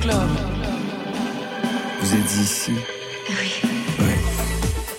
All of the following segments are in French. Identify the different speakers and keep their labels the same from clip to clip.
Speaker 1: Club.
Speaker 2: Vous êtes ici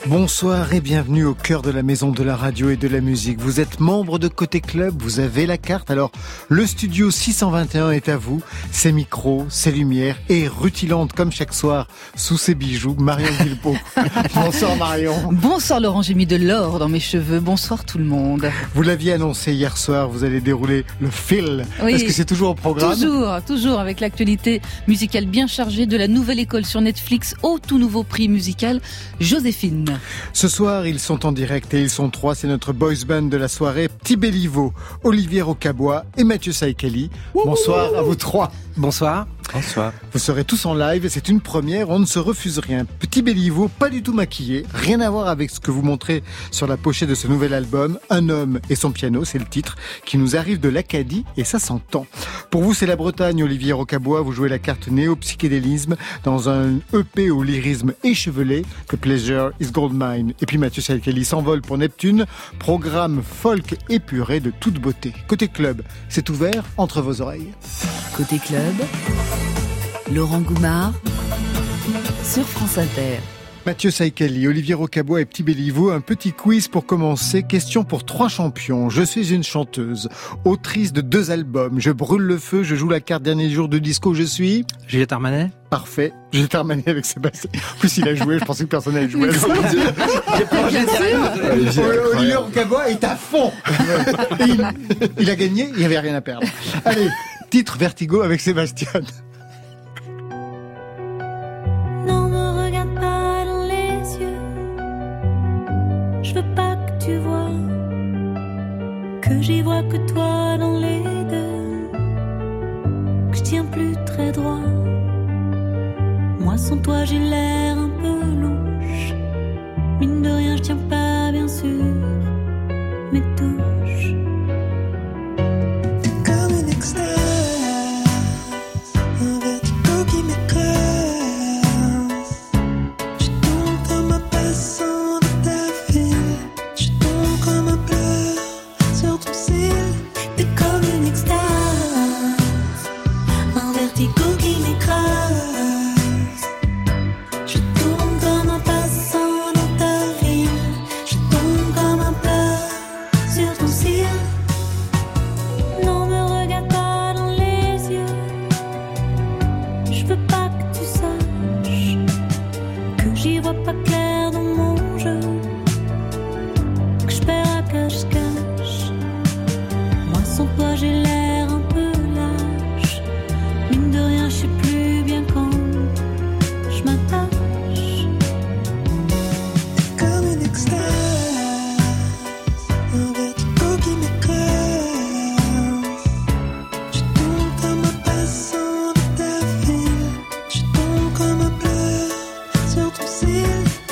Speaker 3: Bonsoir et bienvenue au cœur de la maison de la radio et de la musique. Vous êtes membre de Côté Club, vous avez la carte. Alors, le studio 621 est à vous. Ses micros, ses lumières et rutilante comme chaque soir sous ses bijoux, Marion Guilbeault. Bonsoir Marion.
Speaker 4: Bonsoir Laurent, j'ai mis de l'or dans mes cheveux. Bonsoir tout le monde.
Speaker 3: Vous l'aviez annoncé hier soir, vous allez dérouler le fil. Est-ce que c'est toujours au programme?
Speaker 4: Toujours, toujours avec l'actualité musicale bien chargée de la nouvelle école sur Netflix au tout nouveau prix musical Joséphine.
Speaker 3: Ce soir, ils sont en direct et ils sont trois. C'est notre boys band de la soirée. Petit Béliveau, Olivier Rocabois et Mathieu Saïkeli. Bonsoir à vous trois.
Speaker 5: Bonsoir.
Speaker 2: Bonsoir.
Speaker 3: Vous serez tous en live et c'est une première, on ne se refuse rien. Petit Béliveau, pas du tout maquillé, rien à voir avec ce que vous montrez sur la pochette de ce nouvel album. Un homme et son piano, c'est le titre, qui nous arrive de l'Acadie et ça s'entend. Pour vous, c'est la Bretagne, Olivier Rocabois, vous jouez la carte néo-psychédélisme dans un EP au lyrisme échevelé, The Pleasure is Gold Mine. Et puis Mathieu Salkelly s'envole pour Neptune, programme folk épuré de toute beauté. Côté club, c'est ouvert entre vos oreilles.
Speaker 6: Côté club, Laurent Goumard sur France Inter.
Speaker 3: Mathieu Saïkeli, Olivier Rocabois et Petit Béliveau, un petit quiz pour commencer. Question pour trois champions. Je suis une chanteuse, autrice de deux albums. Je brûle le feu, je joue la carte dernier jour de disco. Je suis
Speaker 5: Juliette Armanet
Speaker 3: Parfait. Juliette Armanet avec Sébastien. En plus, il a joué. Je pensais que personne n'allait jouer. Olivier Rocabois est à fond. il, il a gagné. Il n'y avait rien à perdre. Allez, titre Vertigo avec Sébastien.
Speaker 7: Que j'y vois que toi dans les deux. Que je tiens plus très droit. Moi sans toi j'ai l'air un peu louche. Mine de rien, je tiens pas bien sûr mes touches.
Speaker 8: Sur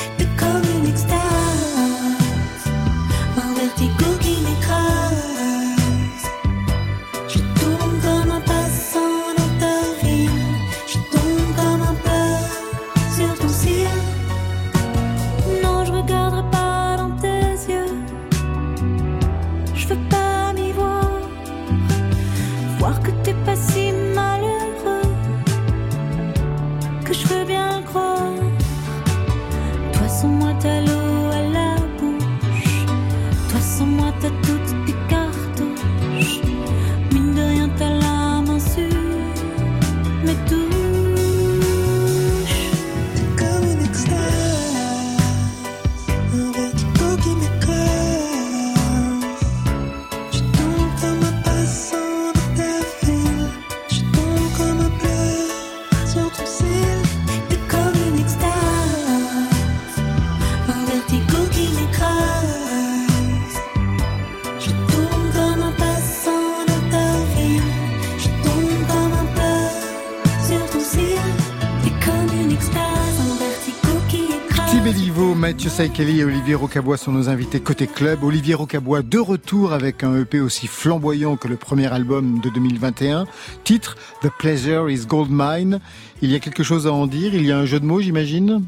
Speaker 3: Saïkeli et Olivier Rocabois sont nos invités côté club. Olivier Rocabois de retour avec un EP aussi flamboyant que le premier album de 2021. Titre The Pleasure is Gold Mine. Il y a quelque chose à en dire? Il y a un jeu de mots, j'imagine?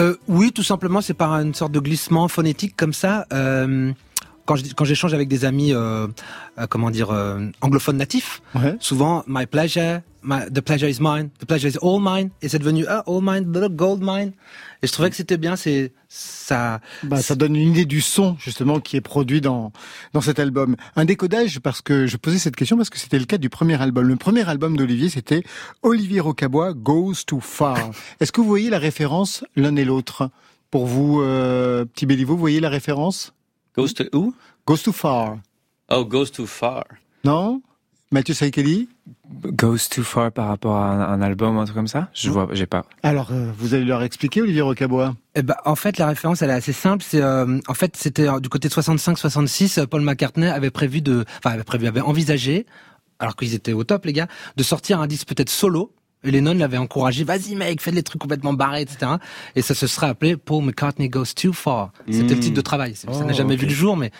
Speaker 5: Euh, oui, tout simplement, c'est par une sorte de glissement phonétique comme ça. Euh, quand j'échange avec des amis, euh, euh, comment dire, euh, anglophones natifs,
Speaker 3: Ouais.
Speaker 5: souvent my pleasure my- the pleasure is mine, the pleasure is all mine, et c'est devenu ah, all mine, the gold mine. Et je trouvais que c'était bien, c'est ça.
Speaker 3: Bah, ça donne une idée du son justement qui est produit dans dans cet album. Un décodage parce que je posais cette question parce que c'était le cas du premier album. Le premier album d'Olivier c'était Olivier Rocabois Goes Too Far. Est-ce que vous voyez la référence l'un et l'autre? Pour vous, euh, petit Béliveau, vous voyez la référence?
Speaker 9: Goes to who?
Speaker 3: Goes Too Far.
Speaker 9: Oh, goes too far.
Speaker 3: Non? Mathieu Saïkeli?
Speaker 10: Goes too far par rapport à un, un album ou un truc comme ça? Je vois, j'ai pas.
Speaker 3: Alors, euh, vous allez leur expliquer, Olivier Rocabois.
Speaker 5: Eh ben, en fait, la référence, elle est assez simple. C'est, euh, en fait, c'était euh, du côté de 65-66. euh, Paul McCartney avait prévu de, enfin, avait prévu, avait envisagé, alors qu'ils étaient au top, les gars, de sortir un disque peut-être solo. Et Lennon l'avait encouragé, vas-y mec, fais des trucs complètement barrés, etc. Et ça se serait appelé Paul McCartney Goes Too Far. C'était le titre de travail. Ça
Speaker 3: Oh,
Speaker 5: n'a jamais
Speaker 3: ok.
Speaker 5: vu le jour, mais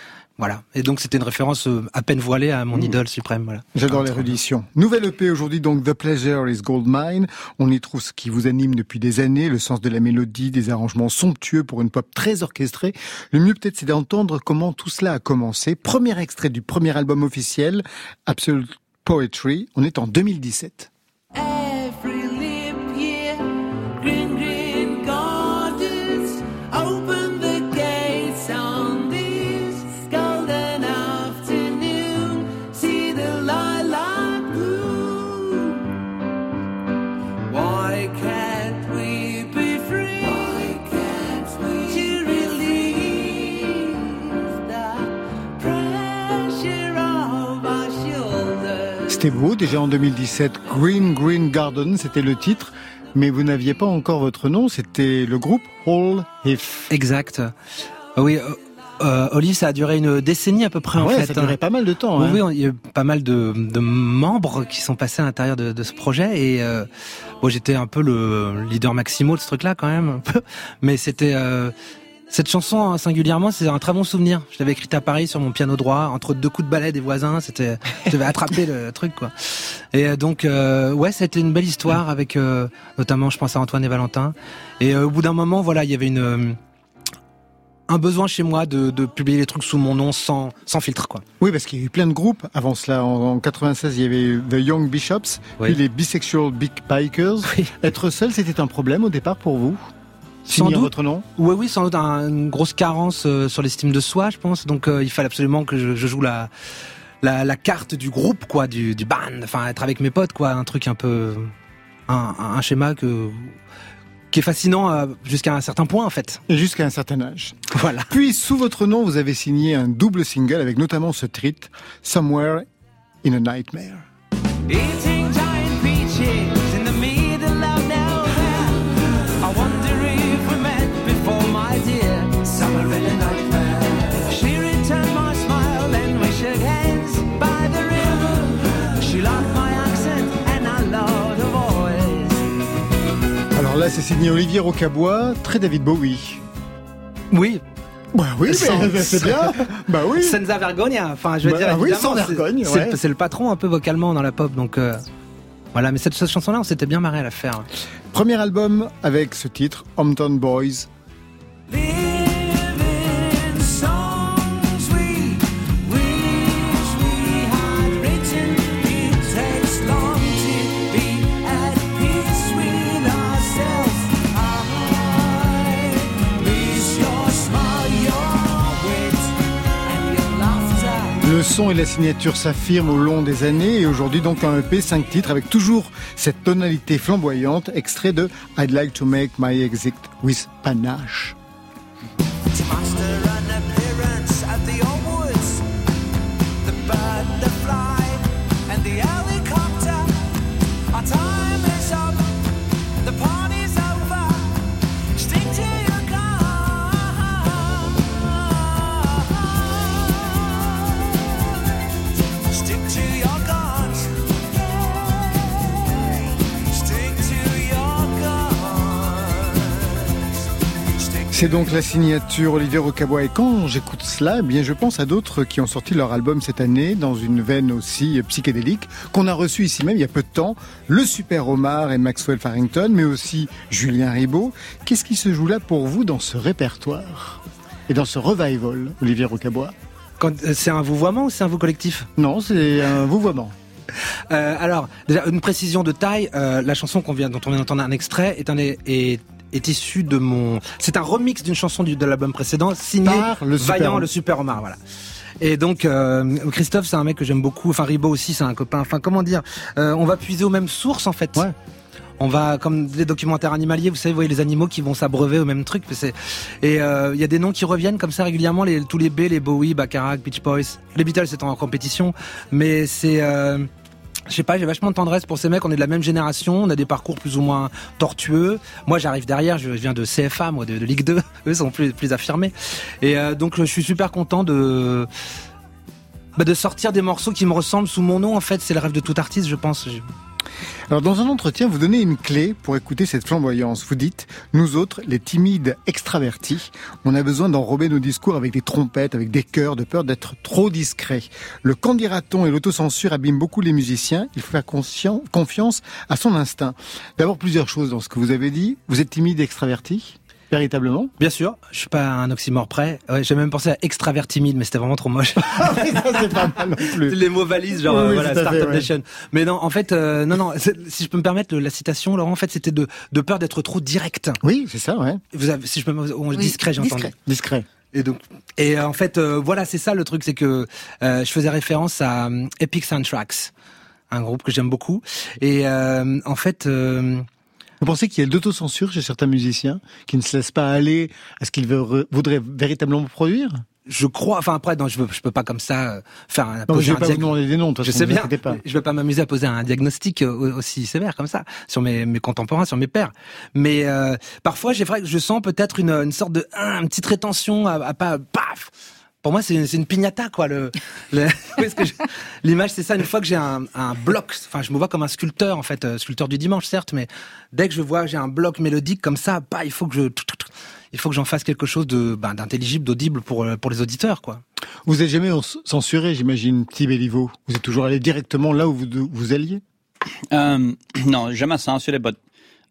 Speaker 5: voilà. Et donc c'était une référence euh, à peine voilée à mon
Speaker 3: Mmh.
Speaker 5: idole suprême. Voilà.
Speaker 3: J'adore l'érudition. Nouvelle EP aujourd'hui, donc The Pleasure is Gold Mine. On y trouve ce qui vous anime depuis des années, le sens de la mélodie, des arrangements somptueux pour une pop très orchestrée. Le mieux peut-être, c'est d'entendre comment tout cela a commencé. Premier extrait du premier album officiel, Absolute Poetry. On est en 2017.
Speaker 11: Every
Speaker 3: C'était beau, déjà en 2017. Green Green Garden, c'était le titre. Mais vous n'aviez pas encore votre nom, c'était le groupe Hall If.
Speaker 5: Exact. Euh, Oui, euh, euh, Olive, ça a duré une décennie à peu près en
Speaker 3: ouais,
Speaker 5: fait.
Speaker 3: ça durait pas mal de temps.
Speaker 5: Oui,
Speaker 3: hein.
Speaker 5: oui, on- il y a eu pas mal de, de membres qui sont passés à l'intérieur de, de ce projet et euh, bon, j'étais un peu le leader maximo de ce truc-là quand même, un peu. mais c'était euh, cette chanson hein, singulièrement, c'est un très bon souvenir. Je l'avais écrite à Paris sur mon piano droit, entre deux coups de balai des voisins. C'était, je devais attraper le truc quoi. Et euh, donc euh, ouais, c'était une belle histoire avec euh, notamment, je pense à Antoine et Valentin. Et euh, au bout d'un moment, voilà, il y avait une un besoin chez moi de, de publier les trucs sous mon nom sans sans filtre quoi.
Speaker 3: Oui, parce qu'il y a eu plein de groupes. Avant cela, en, en 96, il y avait The Young Bishops,
Speaker 5: Oui.
Speaker 3: puis les Bisexual Big Bikers.
Speaker 5: Oui.
Speaker 3: Être seul, c'était un problème au départ pour vous?
Speaker 5: Sans
Speaker 3: Signer
Speaker 5: doute.
Speaker 3: votre nom
Speaker 5: Oui, oui, sans doute un- une grosse carence euh, sur l'estime de soi, je pense. Donc, euh, il fallait absolument que je, je joue la, la la carte du groupe, quoi, du, du band. Enfin, être avec mes potes, quoi, un truc un peu, un, un schéma que qui est fascinant euh, jusqu'à un certain point, en fait.
Speaker 3: et jusqu'à un certain âge.
Speaker 5: Voilà.
Speaker 3: Puis, sous votre nom, vous avez signé un double single avec notamment ce titre, Somewhere in a Nightmare.
Speaker 11: Eating giant peaches
Speaker 3: là, c'est signé Olivier Rocabois, très David Bowie.
Speaker 5: Oui.
Speaker 3: Bah oui, c'est bien. Bah oui.
Speaker 5: Senza vergogna. Enfin, je veux
Speaker 3: Bah,
Speaker 5: dire.
Speaker 3: oui, sans vergogne,
Speaker 5: C'est
Speaker 3: ouais.
Speaker 5: c'est le patron un peu vocalement dans la pop, donc. euh, Voilà, mais cette, cette chanson-là, on s'était bien marré à la faire.
Speaker 3: Premier album avec ce titre, Hometown Boys. Le son et la signature s'affirment au long des années et aujourd'hui donc un EP 5 titres avec toujours cette tonalité flamboyante, extrait de I'd like to make my exit with panache. C'est donc la signature Olivier Rocabois et quand j'écoute cela, eh bien je pense à d'autres qui ont sorti leur album cette année dans une veine aussi psychédélique qu'on a reçu ici même il y a peu de temps, le Super Omar et Maxwell Farrington mais aussi Julien Ribaud. Qu'est-ce qui se joue là pour vous dans ce répertoire et dans ce revival Olivier Rocabois
Speaker 5: euh, C'est un vouvoiement ou c'est un vous collectif?
Speaker 3: Non, c'est un vouvoiement.
Speaker 5: Euh, alors, déjà, une précision de taille. euh, la chanson qu'on vient, dont on vient d'entendre un extrait est un est, est issu de mon. C'est un remix d'une chanson du, de l'album précédent signé
Speaker 3: Par le Super
Speaker 5: Vaillant,
Speaker 3: Omar.
Speaker 5: le Super Omar. Voilà. Et donc euh, Christophe, c'est un mec que j'aime beaucoup. Enfin Ribo aussi, c'est un copain. Enfin comment dire Euh, On va puiser aux mêmes sources en fait.
Speaker 3: Ouais.
Speaker 5: On va comme des documentaires animaliers, vous savez, vous voyez les animaux qui vont s'abreuver au même truc. Et euh, il y a des noms qui reviennent comme ça régulièrement. Les, tous les B, les Bowie, Bacharach, Beach Boys, les Beatles c'est en compétition, mais c'est je sais pas, j'ai vachement de tendresse pour ces mecs. On est de la même génération, on a des parcours plus ou moins tortueux. Moi, j'arrive derrière, je viens de CFA, moi, de, Ligue 2. Eux sont plus plus affirmés. Et euh, donc, je suis super content de bah, de sortir des morceaux qui me ressemblent sous mon nom. En fait, c'est le rêve de tout artiste, je pense.
Speaker 3: Alors dans un entretien, vous donnez une clé pour écouter cette flamboyance. Vous dites, nous autres, les timides extravertis, on a besoin d'enrober nos discours avec des trompettes, avec des chœurs, de peur d'être trop discret. Le quand dira-t-on et l'autocensure abîment beaucoup les musiciens. Il faut faire confiance à son instinct. D'abord plusieurs choses dans ce que vous avez dit. Vous êtes timide extraverti? Véritablement
Speaker 5: Bien sûr, je suis pas un oxymore près. Ouais, j'ai même pensé à extravert timide, mais c'était vraiment trop moche.
Speaker 3: Ah oui, ça c'est pas mal non plus.
Speaker 5: les mots valises, genre
Speaker 3: Oui,
Speaker 5: euh,
Speaker 3: oui,
Speaker 5: voilà,
Speaker 3: tout à fait,
Speaker 5: Startup
Speaker 3: ouais.
Speaker 5: Nation. Mais non, en fait, euh, non, non. Si je peux me permettre la citation, Laurent, en fait, c'était de, de peur d'être trop direct.
Speaker 3: Oui, c'est ça, ouais.
Speaker 5: Vous avez, si je peux, me- on-
Speaker 4: Oui,
Speaker 5: discret, j'ai entendu.
Speaker 4: discret.
Speaker 3: Discret.
Speaker 5: Et donc, et euh, en fait, euh, voilà, c'est ça le truc, c'est que euh, je faisais référence à euh, Epic Soundtracks, un groupe que j'aime beaucoup. Et euh, en fait, euh,
Speaker 3: Vous pensez qu'il y a de l'autocensure chez certains musiciens qui ne se laissent pas aller à ce qu'ils voudraient véritablement produire?
Speaker 5: Je crois, enfin après, non, je, veux, je peux pas comme ça euh, faire un.
Speaker 3: Non, je vais
Speaker 5: un
Speaker 3: pas vous demander des noms, de
Speaker 5: Je sais bien.
Speaker 3: pas.
Speaker 5: Je vais pas m'amuser à poser un diagnostic euh, aussi sévère comme ça sur mes, mes contemporains, sur mes pairs. Mais euh, parfois, j'ai vrai que je sens peut-être une, une sorte de une petite rétention à, à pas paf. Pour moi, c'est une, une piñata, quoi. Le, l'image, c'est ça. Une fois que j'ai un, un bloc, enfin, je me vois comme un sculpteur, en fait, euh, sculpteur du dimanche, certes, mais dès que je vois que j'ai un bloc mélodique comme ça, bah, il faut que je, il faut que j'en fasse quelque chose de, ben, d'intelligible, d'audible pour euh, pour les auditeurs, quoi.
Speaker 3: Vous êtes jamais censuré, j'imagine, petit Béliveau. Vous êtes toujours allé directement là où vous, vous alliez?
Speaker 9: Euh, non, jamais censuré, mais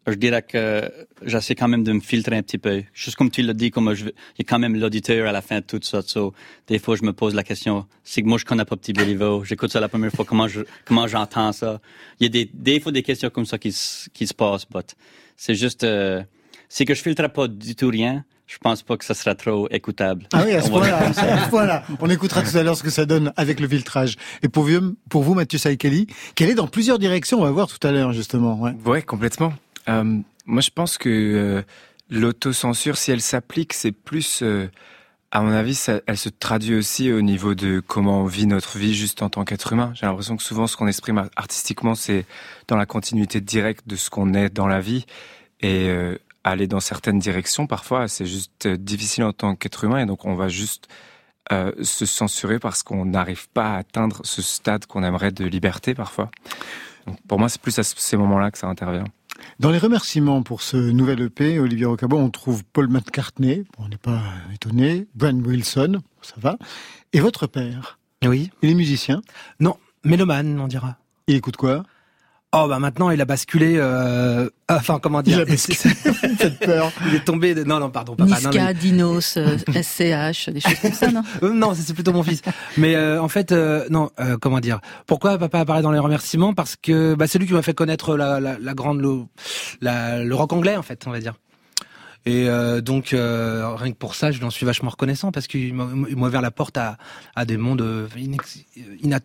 Speaker 9: je dirais que j'essaie quand même de me filtrer un petit peu. Juste comme tu l'as dit, comme je, il y a quand même l'auditeur à la fin de tout ça. So, des fois, je me pose la question, c'est que moi, je connais pas Petit Béliveau. J'écoute ça la première fois, comment je, comment j'entends ça. Il y a des, des fois des questions comme ça qui, se- qui se passent, but c'est juste, euh, c'est que je filtre pas du tout rien. Je pense pas que ça sera trop écoutable.
Speaker 3: Ah oui, à ce point-là.
Speaker 9: comme ça.
Speaker 3: à ce point-là. On écoutera tout à l'heure ce que ça donne avec le filtrage. Et pour vous, pour vous Mathieu Saïkeli, qui allait dans plusieurs directions, on va voir tout à l'heure, justement. Ouais.
Speaker 10: Ouais, complètement. Euh, moi, je pense que euh, l'autocensure, si elle s'applique, c'est plus, euh, à mon avis, elle se traduit aussi au niveau de comment on vit notre vie juste en tant qu'être humain. J'ai l'impression que souvent, ce qu'on exprime ar- artistiquement, c'est dans la continuité directe de ce qu'on est dans la vie. Et euh, aller dans certaines directions, parfois, c'est juste difficile en tant qu'être humain. Et donc, on va juste se censurer parce qu'on n'arrive pas à atteindre ce stade qu'on aimerait de liberté, parfois. Donc, pour moi, c'est plus à ce- ces moments-là que ça intervient.
Speaker 3: Dans les remerciements pour ce nouvel EP, Olivier Rocabo, on trouve Paul McCartney, on n'est pas étonné, Brian Wilson, ça va, et votre père?
Speaker 5: Oui.
Speaker 3: Il est musicien,
Speaker 5: Non, mélomane, on dira.
Speaker 3: il écoute quoi?
Speaker 5: Oh bah maintenant il a basculé. Euh... Enfin comment dire
Speaker 3: Il a basculé. Faites peur.
Speaker 5: Il est tombé. De... Non non pardon papa. non,
Speaker 4: Niska, Dinos, euh, SCH, des choses comme ça, non
Speaker 5: mais- Euh, non c'est plutôt mon fils. Mais euh, en fait euh, non euh, comment dire. Pourquoi papa apparaît dans les remerciements? Parce que bah, c'est lui qui m'a fait connaître la, la, la grande le, la, le rock anglais en fait on va dire. Et euh, donc euh, rien que pour ça, je lui en suis vachement reconnaissant parce qu'il m'a ouvert la porte à, à des mondes euh, inex-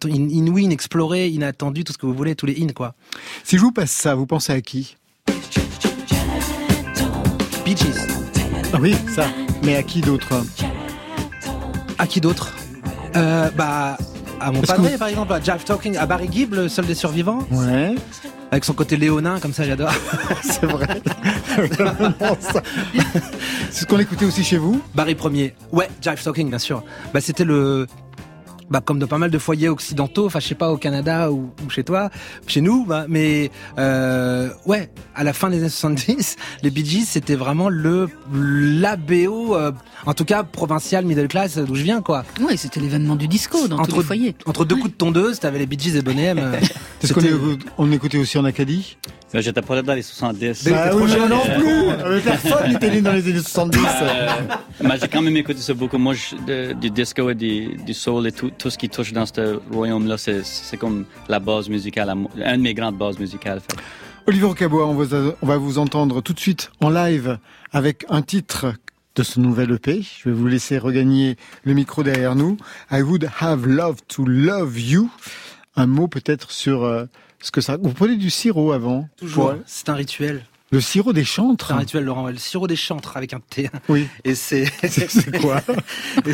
Speaker 5: inouïs, inexplorés, inattendus, tout ce que vous voulez, tous les in quoi.
Speaker 3: Si je vous passe ça, vous pensez à qui?
Speaker 5: Bee Gees.
Speaker 3: Ah oui, ça. Mais à qui d'autre?
Speaker 5: À qui d'autre? Euh, Bah, à mon
Speaker 3: Est-ce
Speaker 5: padré,
Speaker 3: que-
Speaker 5: par exemple, à Jeff Talking, à Barry Gibb, le seul des survivants,
Speaker 3: Ouais,
Speaker 5: avec son côté léonin, comme ça, j'adore.
Speaker 3: c'est vrai. C'est ce qu'on écoutait aussi chez vous
Speaker 5: Barry premier. Ouais, Jive Talking, bien sûr. Bah, c'était le. Bah, comme de pas mal de foyers occidentaux, enfin, je sais pas, au Canada ou, ou chez toi, chez nous, bah, mais euh, ouais, à la fin des années 70, les Bee Gees, c'était vraiment le la BO, euh, en tout cas provincial, middle class, d'où je viens, quoi.
Speaker 4: Oui, c'était l'événement du disco dans tous
Speaker 5: Entre,
Speaker 4: les foyers.
Speaker 5: entre deux coups de tondeuse, t'avais les Bee Gees et Bonnet M. euh,
Speaker 3: C'est ce qu'on on écoutait aussi en Acadie?
Speaker 9: J'étais pas là dans les 70.
Speaker 11: Bah oui,
Speaker 5: trop
Speaker 11: moi non plus Euh, Personne n'était né dans les années 70
Speaker 9: Euh, mais j'ai quand même écouté ça beaucoup. Moi, je- de- du disco et du, du soul et tout, tout ce qui touche dans ce royaume-là, c'est, c'est comme la base musicale, une de mes grandes bases musicales. fait.
Speaker 11: Olivier Rocabois, on, va- on va vous entendre tout de suite en live avec un titre de ce nouvel EP. Je vais vous laisser regagner le micro derrière nous. I would have loved to love you. Un mot peut-être sur euh, ce que ça... Vous prenez du sirop avant
Speaker 5: Toujours. C'est un rituel.
Speaker 11: Le sirop des chantres
Speaker 5: C'est un rituel, Laurent. Le sirop des chantres avec un T.
Speaker 11: Oui.
Speaker 5: Et c'est.
Speaker 11: C'est quoi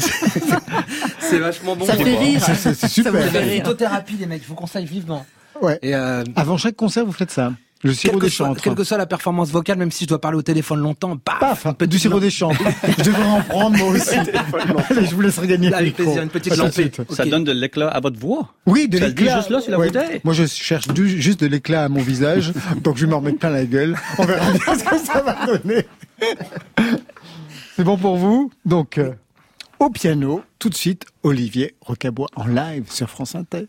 Speaker 5: c'est- vachement bon.
Speaker 4: Ça fait rire.
Speaker 11: C'est- super.
Speaker 5: C'est
Speaker 4: fait
Speaker 5: la
Speaker 4: rire.
Speaker 5: phytothérapie, les mecs. Je vous conseille vivement.
Speaker 11: Ouais.
Speaker 5: Et euh,
Speaker 11: Avant chaque concert, vous faites ça Le sirop des chantres.
Speaker 5: quelle que soit la performance vocale, même si je dois parler au téléphone longtemps, paf,
Speaker 11: Paf,
Speaker 5: un peu
Speaker 11: du sirop des chantres. je devrais en prendre moi aussi. Allez, je vous laisse regagner le
Speaker 5: Avec
Speaker 11: micro.
Speaker 5: plaisir, une petite.
Speaker 9: Ça donne de l'éclat à votre voix.
Speaker 11: Oui, de
Speaker 9: le
Speaker 11: l'éclat.
Speaker 9: juste là, sur la bouteille.
Speaker 11: Moi, je cherche du- juste de l'éclat à mon visage, donc je vais m'en remettre plein la gueule. On verra bien ce que ça va donner. C'est bon pour vous Donc, euh, au piano, tout de suite, Olivier Rocabois en live sur France Inter.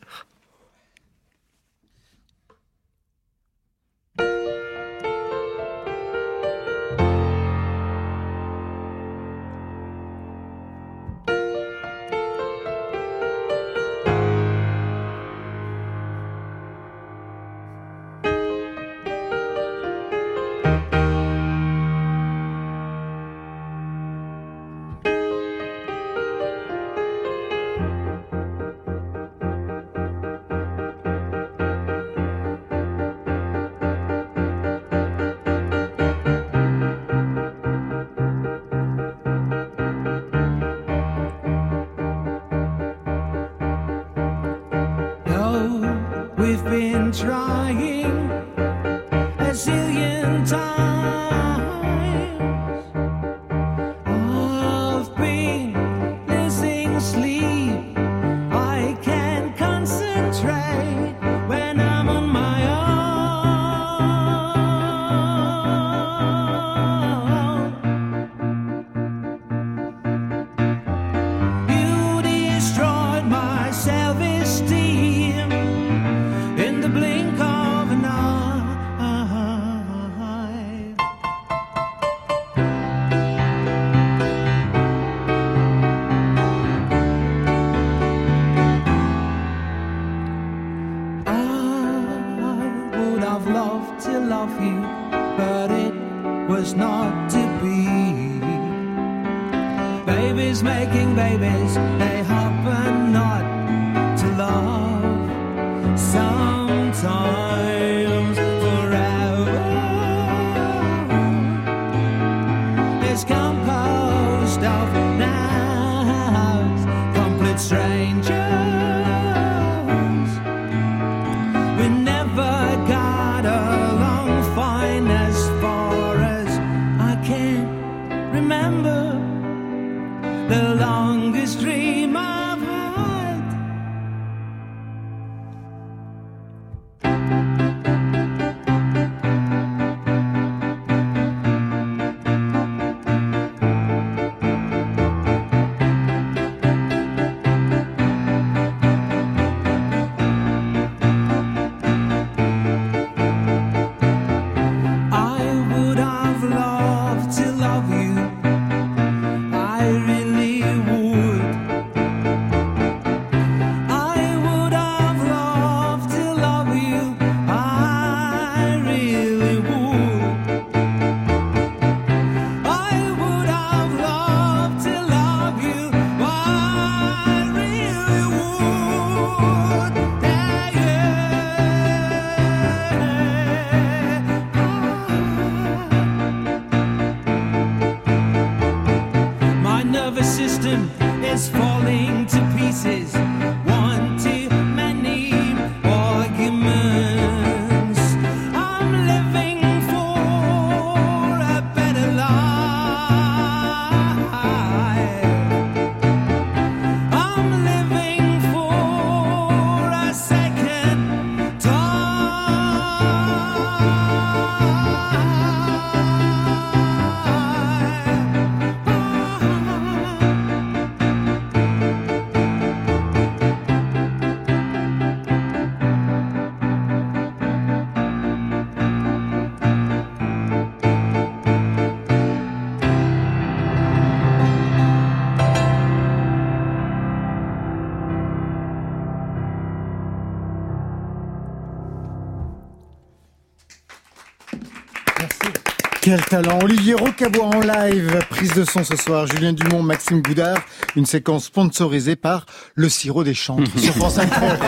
Speaker 3: Quel talent Olivier Rocabois en live, prise de son ce soir, Julien Dumont, Maxime Boudard, une séquence sponsorisée par le sirop des chantres sur France Inter.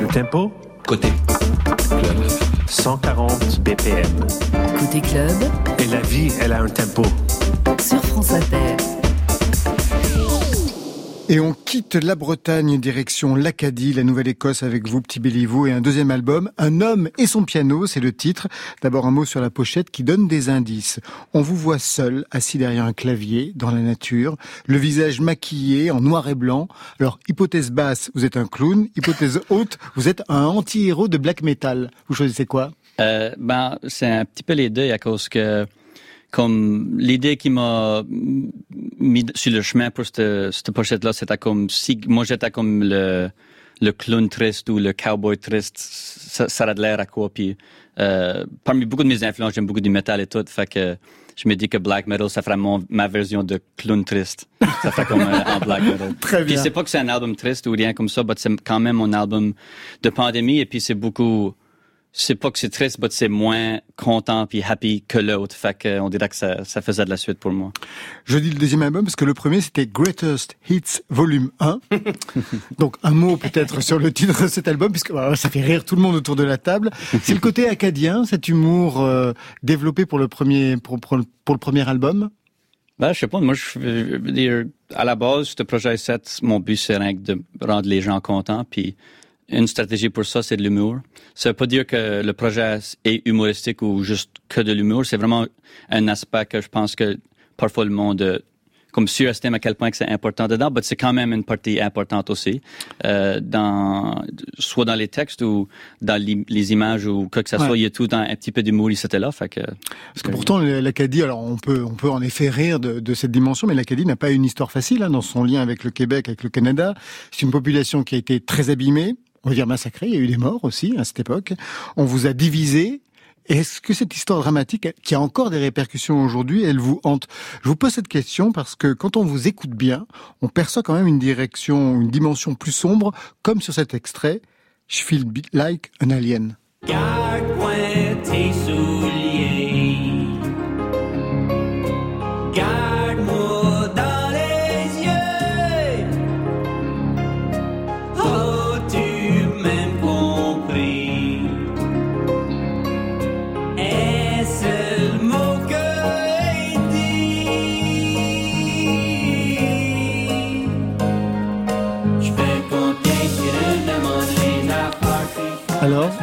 Speaker 12: Le tempo
Speaker 13: Côté.
Speaker 12: 140 BPM.
Speaker 6: Côté club,
Speaker 12: Et la vie, elle a un tempo.
Speaker 6: sur France Inter.
Speaker 3: Et on quitte la Bretagne direction l'Acadie, la Nouvelle-Écosse avec vous, Petit Béliveau, et un deuxième album, Un homme et son piano, c'est le titre. D'abord un mot sur la pochette qui donne des indices. On vous voit seul, assis derrière un clavier, dans la nature, le visage maquillé en noir et blanc. Alors, hypothèse basse, vous êtes un clown. Hypothèse haute, vous êtes un anti-héros de black metal. Vous choisissez quoi?
Speaker 9: Euh, ben, c'est un petit peu les deux à cause que, comme l'idée qui m'a mis sur le chemin pour cette, cette pochette-là, c'était comme si moi j'étais comme le, le clown triste ou le cowboy triste. Ça, ça a de l'air à quoi? Puis, euh, parmi beaucoup de mes influences, j'aime beaucoup du métal et tout. Fait que je me dis que black metal, ça ferait mon, ma version de clown triste. Ça ferait comme euh, en black metal.
Speaker 3: Très
Speaker 9: Puis
Speaker 3: bien.
Speaker 9: c'est pas que c'est un album triste ou rien comme ça, mais c'est quand même mon album de pandémie. Et puis c'est beaucoup c'est pas que c'est triste, mais c'est moins content puis happy que l'autre. Fait que on dirait que ça, ça faisait de la suite pour moi.
Speaker 3: Je dis le deuxième album parce que le premier c'était Greatest Hits Volume 1. Donc un mot peut-être sur le titre de cet album puisque voilà, ça fait rire tout le monde autour de la table. C'est le côté acadien, cet humour euh, développé pour le premier pour, pour le premier album?
Speaker 9: Ben, je sais pas, moi, je veux dire, à la base, ce projet 7, mon but, c'est rien que de rendre les gens contents, puis une stratégie pour ça, c'est de l'humour. Ça veut pas dire que le projet est humoristique ou juste que de l'humour, c'est vraiment un aspect que je pense que parfois le monde, euh, comme surestime à quel point que c'est important dedans, mais c'est quand même une partie importante aussi, euh, dans, soit dans les textes ou dans les, les images ou quoi que ce
Speaker 3: Ouais.
Speaker 9: soit, il y a tout un, un petit peu d'humour ici et là, fait que...
Speaker 3: Parce que pourtant l'Acadie, alors on peut on peut en effet rire de, de cette dimension, mais l'Acadie n'a pas une histoire facile hein, dans son lien avec le Québec, avec le Canada. C'est une population qui a été très abîmée, on va dire massacrée. Il y a eu des morts aussi à cette époque. On vous a divisé. Est-ce que cette histoire dramatique, qui a encore des répercussions aujourd'hui, elle vous hante? Je vous pose cette question parce que quand on vous écoute bien, on perçoit quand même une direction, une dimension plus sombre, comme sur cet extrait. Je feel like an alien.
Speaker 13: Garde-moi.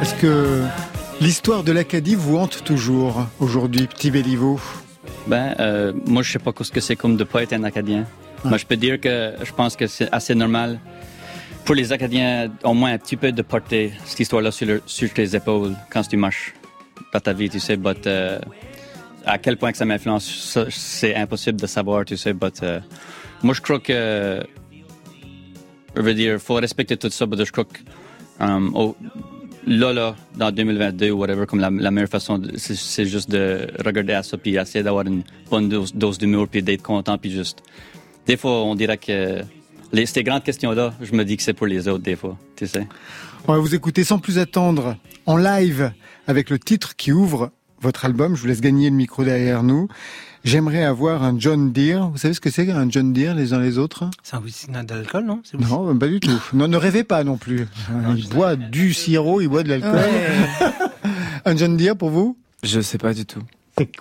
Speaker 13: Est-ce que
Speaker 3: l'histoire de l'Acadie vous hante toujours aujourd'hui, petit Béliveau?
Speaker 9: Ben, euh, moi, je sais pas ce que c'est comme de pas être un Acadien. Moi, je peux dire que je pense que c'est assez normal pour les Acadiens, au moins un petit peu de porter cette histoire-là sur, sur tes épaules quand tu marches dans ta vie, tu sais. But, euh, à quel point que ça m'influence, c'est impossible de savoir, tu sais. But, euh, moi, je crois que, je veux dire, faut respecter tout ça, mais je crois que, um, au- là, là, dans 2022 ou whatever, comme la, meilleure façon, c'est juste de regarder à ça puis essayer d'avoir une bonne dose, dose d'humour puis d'être content puis juste. Des fois, on dirait que les, ces grandes questions-là, je me dis que c'est pour les autres des fois, tu sais.
Speaker 3: On va vous écouter sans plus attendre en live avec le titre qui ouvre votre album. Je vous laisse gagner le micro derrière nous. J'aimerais avoir un John Deere. Vous savez ce que c'est un John Deere les uns les autres?
Speaker 5: C'est un whisky d'alcool, non?
Speaker 3: Non, pas du tout. Non, ne rêvez pas non plus. Il boit du sirop, il boit de l'alcool. un John Deere pour vous?
Speaker 10: Je sais pas du tout.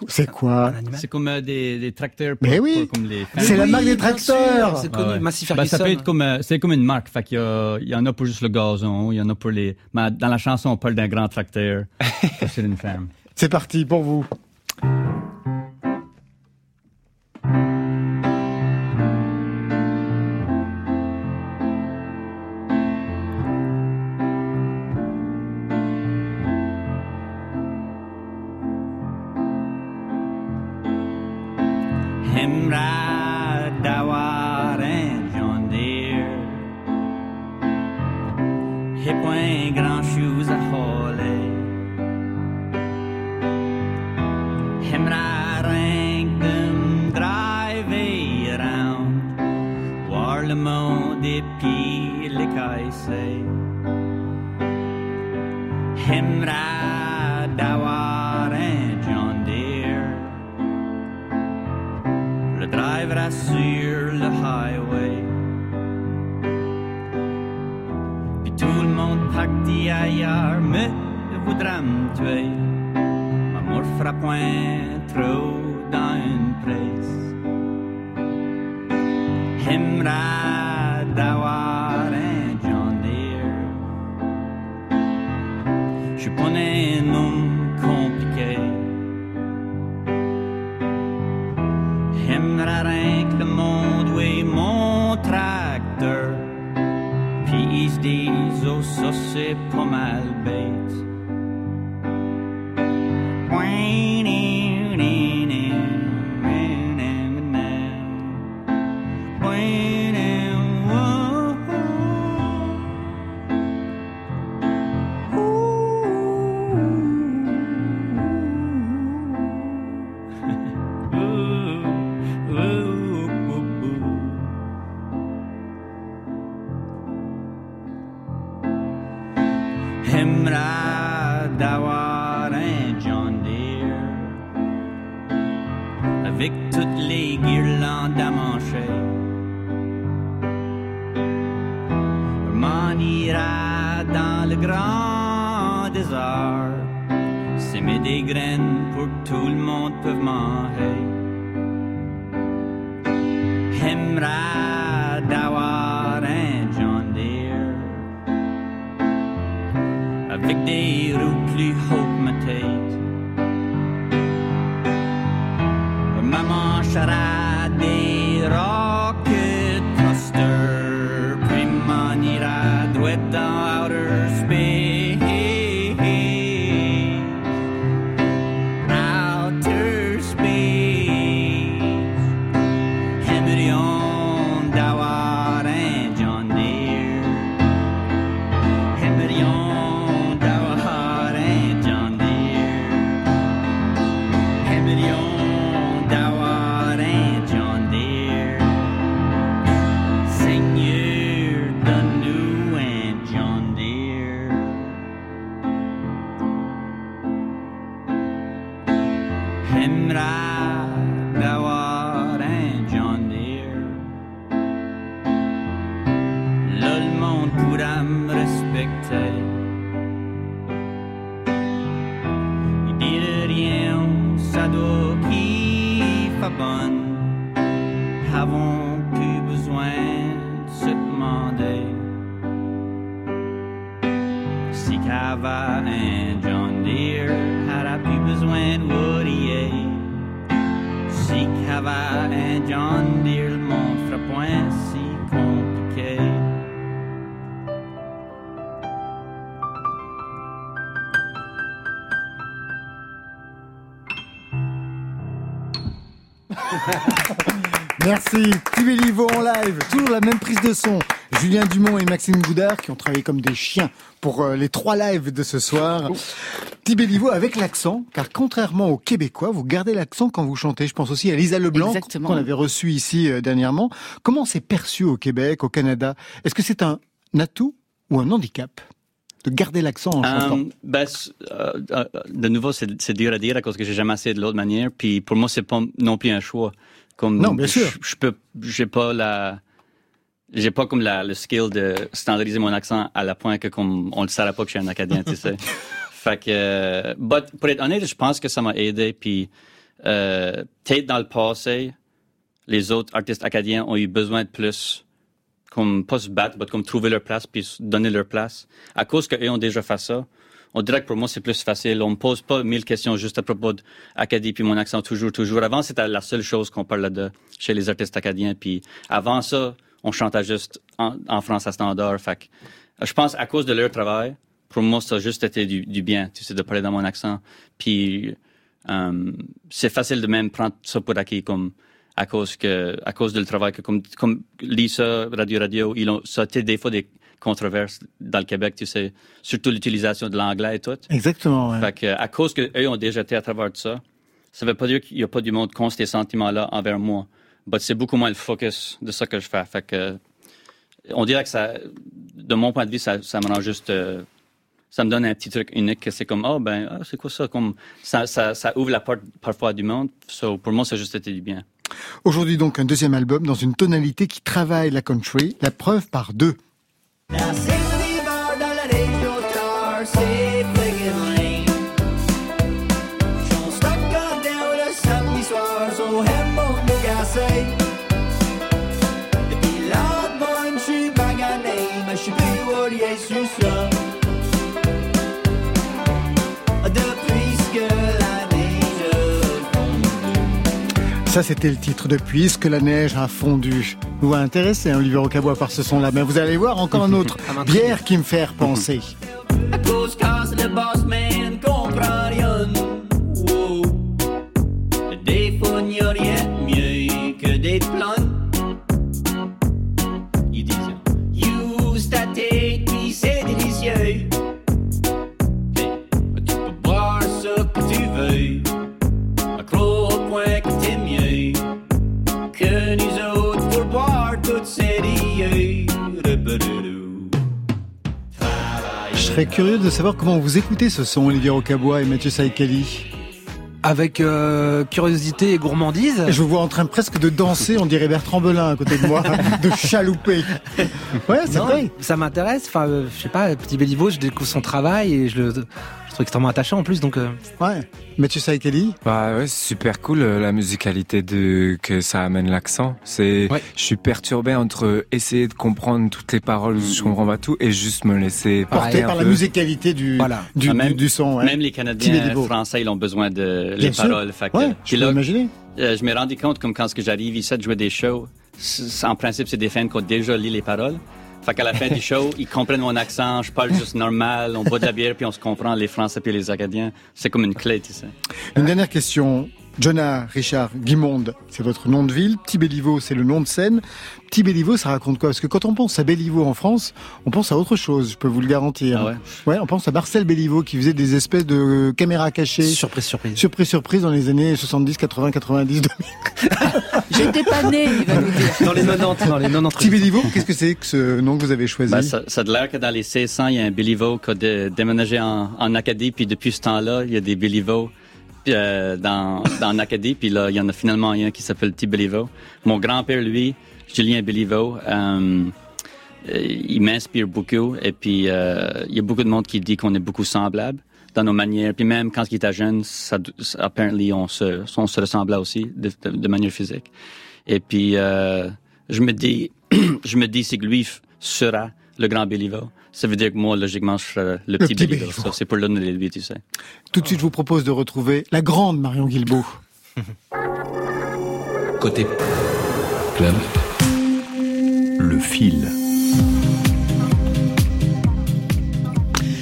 Speaker 3: C'est- quoi.
Speaker 9: C'est comme euh, des, des tracteurs.
Speaker 3: Mais oui.
Speaker 9: les
Speaker 3: C'est la
Speaker 5: Oui,
Speaker 3: marque des tracteurs.
Speaker 5: C'est connu,
Speaker 9: ouais.
Speaker 5: Massif
Speaker 9: Ben, ça peut être comme, euh, c'est comme une marque. Fait qu'il y, a- il y en a pour juste le gazon, il y en a pour les. Mais dans la chanson, on parle d'un grand tracteur. C'est une ferme.
Speaker 3: C'est parti pour vous.
Speaker 9: Himra rien que le monde, oui, mon tracteur. Puis ils se disent, oh, ça c'est pas mal bête. Hemra
Speaker 3: travaillé comme des chiens pour euh, les trois lives de ce soir. Tibélivo avec l'accent, car contrairement aux Québécois, vous gardez l'accent quand vous chantez. Je pense aussi à Lisa Leblanc qu'on avait reçue ici euh, dernièrement. Comment c'est perçu au Québec, au Canada? Est-ce que c'est un atout ou un handicap de garder l'accent en chantant?
Speaker 14: Euh, ben, euh, de nouveau, c'est dur à dire à cause que j'ai jamais essayé de l'autre manière. Puis pour moi, c'est pas non plus un choix. Comme
Speaker 3: Non, bien sûr.
Speaker 14: Je, je peux, j'ai pas la, j'ai pas comme la, le skill de standardiser mon accent à la point que comme on le saurait pas que je suis un Acadien, tu sais. Fait que, euh, but, pour être honnête, je pense que ça m'a aidé. Puis euh, peut-être dans le passé, les autres artistes acadiens ont eu besoin de plus comme pas se battre, mais comme trouver leur place puis donner leur place. À cause qu'eux ont déjà fait ça, on dirait que pour moi c'est plus facile. On me pose pas mille questions juste à propos d'Acadie puis mon accent toujours, toujours. Avant c'était la seule chose qu'on parlait de chez les artistes acadiens. Puis avant ça, on chantait juste en, en France à standard. Fait que, euh, je pense à cause de leur travail, pour moi ça a juste été du, du bien, tu sais, de parler dans mon accent. Puis euh, c'est facile de même prendre ça pour acquis comme à cause que à cause du travail que comme comme Lisa Radio Radio ils ont ça a été des fois des controverses dans le Québec tu sais surtout l'utilisation de l'anglais et tout
Speaker 3: Exactement. ouais.
Speaker 14: fait que à cause que eux ont déjà été à travers de ça ça veut pas dire qu'il y a pas du monde qui ont ces sentiments là envers moi mais c'est beaucoup moins le focus de ça que je fais. Fait que on dirait que ça de mon point de vue ça ça me rend juste euh, ça me donne un petit truc unique que c'est comme oh ben ah, c'est quoi ça? Comme ça, ça ça ouvre la porte parfois du monde. So, pour moi ça a juste été du bien.
Speaker 3: Aujourd'hui donc un deuxième album dans une tonalité qui travaille la country, la preuve par deux.
Speaker 15: Ça
Speaker 3: c'était le titre depuis ce que la neige a fondu. Vous va intéresser hein, Olivier Rocabois par ce son-là, mais vous allez voir encore un autre.
Speaker 5: M'intrigue.
Speaker 3: Bière qui me fait repenser. serais curieux de savoir comment vous écoutez ce son, Olivier Rocabois et Mathieu Saïkali.
Speaker 5: Avec euh, curiosité et gourmandise.
Speaker 3: Je vous vois en train presque de danser, on dirait Bertrand Belin à côté de moi, de chalouper. Ouais, c'est vrai.
Speaker 5: ça m'intéresse. Enfin, euh, je sais pas, Petit Béliveau, je découvre son travail et je le, je trouve extrêmement attachant en plus. Donc, euh,
Speaker 3: Ouais. Mathieu Saïkali.
Speaker 10: Bah ouais, c'est super cool euh, la musicalité de que ça amène l'accent. C'est,
Speaker 5: Ouais.
Speaker 10: je suis perturbé entre essayer de comprendre toutes les paroles, je comprends pas tout, et juste me laisser
Speaker 3: Porté
Speaker 10: parler
Speaker 3: par la musicalité du,
Speaker 5: Voilà.
Speaker 3: du,
Speaker 9: Ah, même-
Speaker 3: du, du son. ouais.
Speaker 9: Même les Canadiens
Speaker 3: Béliveau.
Speaker 9: français, ils ont besoin de
Speaker 3: Bien
Speaker 9: les
Speaker 3: sûr.
Speaker 9: paroles. Fait
Speaker 3: Ouais, je peux imaginer.
Speaker 9: euh, je m'ai rendu compte, comme quand ce que j'arrive ici de jouer des shows, en principe, c'est des fans qui ont déjà lu les paroles. Fait qu'à la fin du show, ils comprennent mon accent, je parle juste normal, on boit de la bière, puis on se comprend, les Français puis les Acadiens. C'est comme une clé, tu sais.
Speaker 3: Une dernière question. Jonah, Richard, Guimonde, c'est votre nom de ville. Petit Béliveau, c'est le nom de scène. Petit Béliveau, ça raconte quoi? Parce que quand on pense à Béliveau en France, on pense à autre chose, je peux vous le garantir.
Speaker 9: Ah ouais?
Speaker 3: Ouais, on pense à Marcel Béliveau qui faisait des espèces de caméras cachées.
Speaker 5: surprise, surprise.
Speaker 3: Surprise, surprise, dans les années 70, 80, 90, 2000.
Speaker 4: J'étais pas né, il va nous dire.
Speaker 5: Dans les 90, dans les 90.
Speaker 3: Petit Béliveau, qu'est-ce que c'est que ce nom que vous avez choisi?
Speaker 9: Ben, ça, ça a de l'air que dans les 1600, il y a un Béliveau qui a dé- déménagé en, en Acadie, puis depuis ce temps-là, il y a des Béliveaux euh, dans, dans l'Acadie, puis là, il y en a finalement un qui s'appelle Petit Béliveau. Mon grand-père, lui, Julien Béliveau, euh, il m'inspire beaucoup, et puis euh, il y a beaucoup de monde qui dit qu'on est beaucoup semblables dans nos manières, puis même quand il était jeune, ça, apparently, on se, on se ressemblait aussi de, de, de manière physique. Et puis, euh, je me dis, je me dis, c'est que lui sera le grand Béliveau. Ça veut dire que moi, logiquement, je serai le petit,
Speaker 3: petit
Speaker 9: Béliveau.
Speaker 3: Béliveau.
Speaker 9: Ça, c'est pour l'honneur de lui, tu sais.
Speaker 3: Tout de suite, je vous propose de retrouver la grande Marion Guilbeault.
Speaker 16: Côté club, le fil.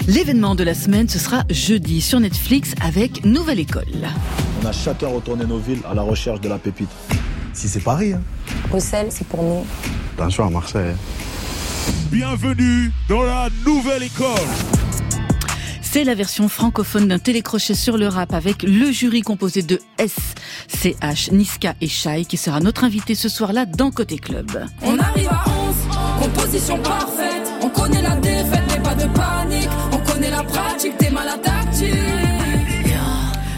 Speaker 4: L'événement de la semaine, ce sera jeudi sur Netflix avec Nouvelle École.
Speaker 17: On a chacun retourné nos villes à la recherche de la pépite. Si c'est Paris, hein.
Speaker 18: Bruxelles, c'est pour nous.
Speaker 17: Attention à Marseille.
Speaker 19: Bienvenue dans la nouvelle école.
Speaker 4: C'est la version francophone d'un télécrochet sur le rap avec le jury composé de S, CH, Niska et Shai qui sera notre invité ce soir-là dans Côté Club.
Speaker 20: On arrive à 11, composition parfaite. On connaît la défaite, mais pas de panique. On connaît la pratique, t'es mal à tactique.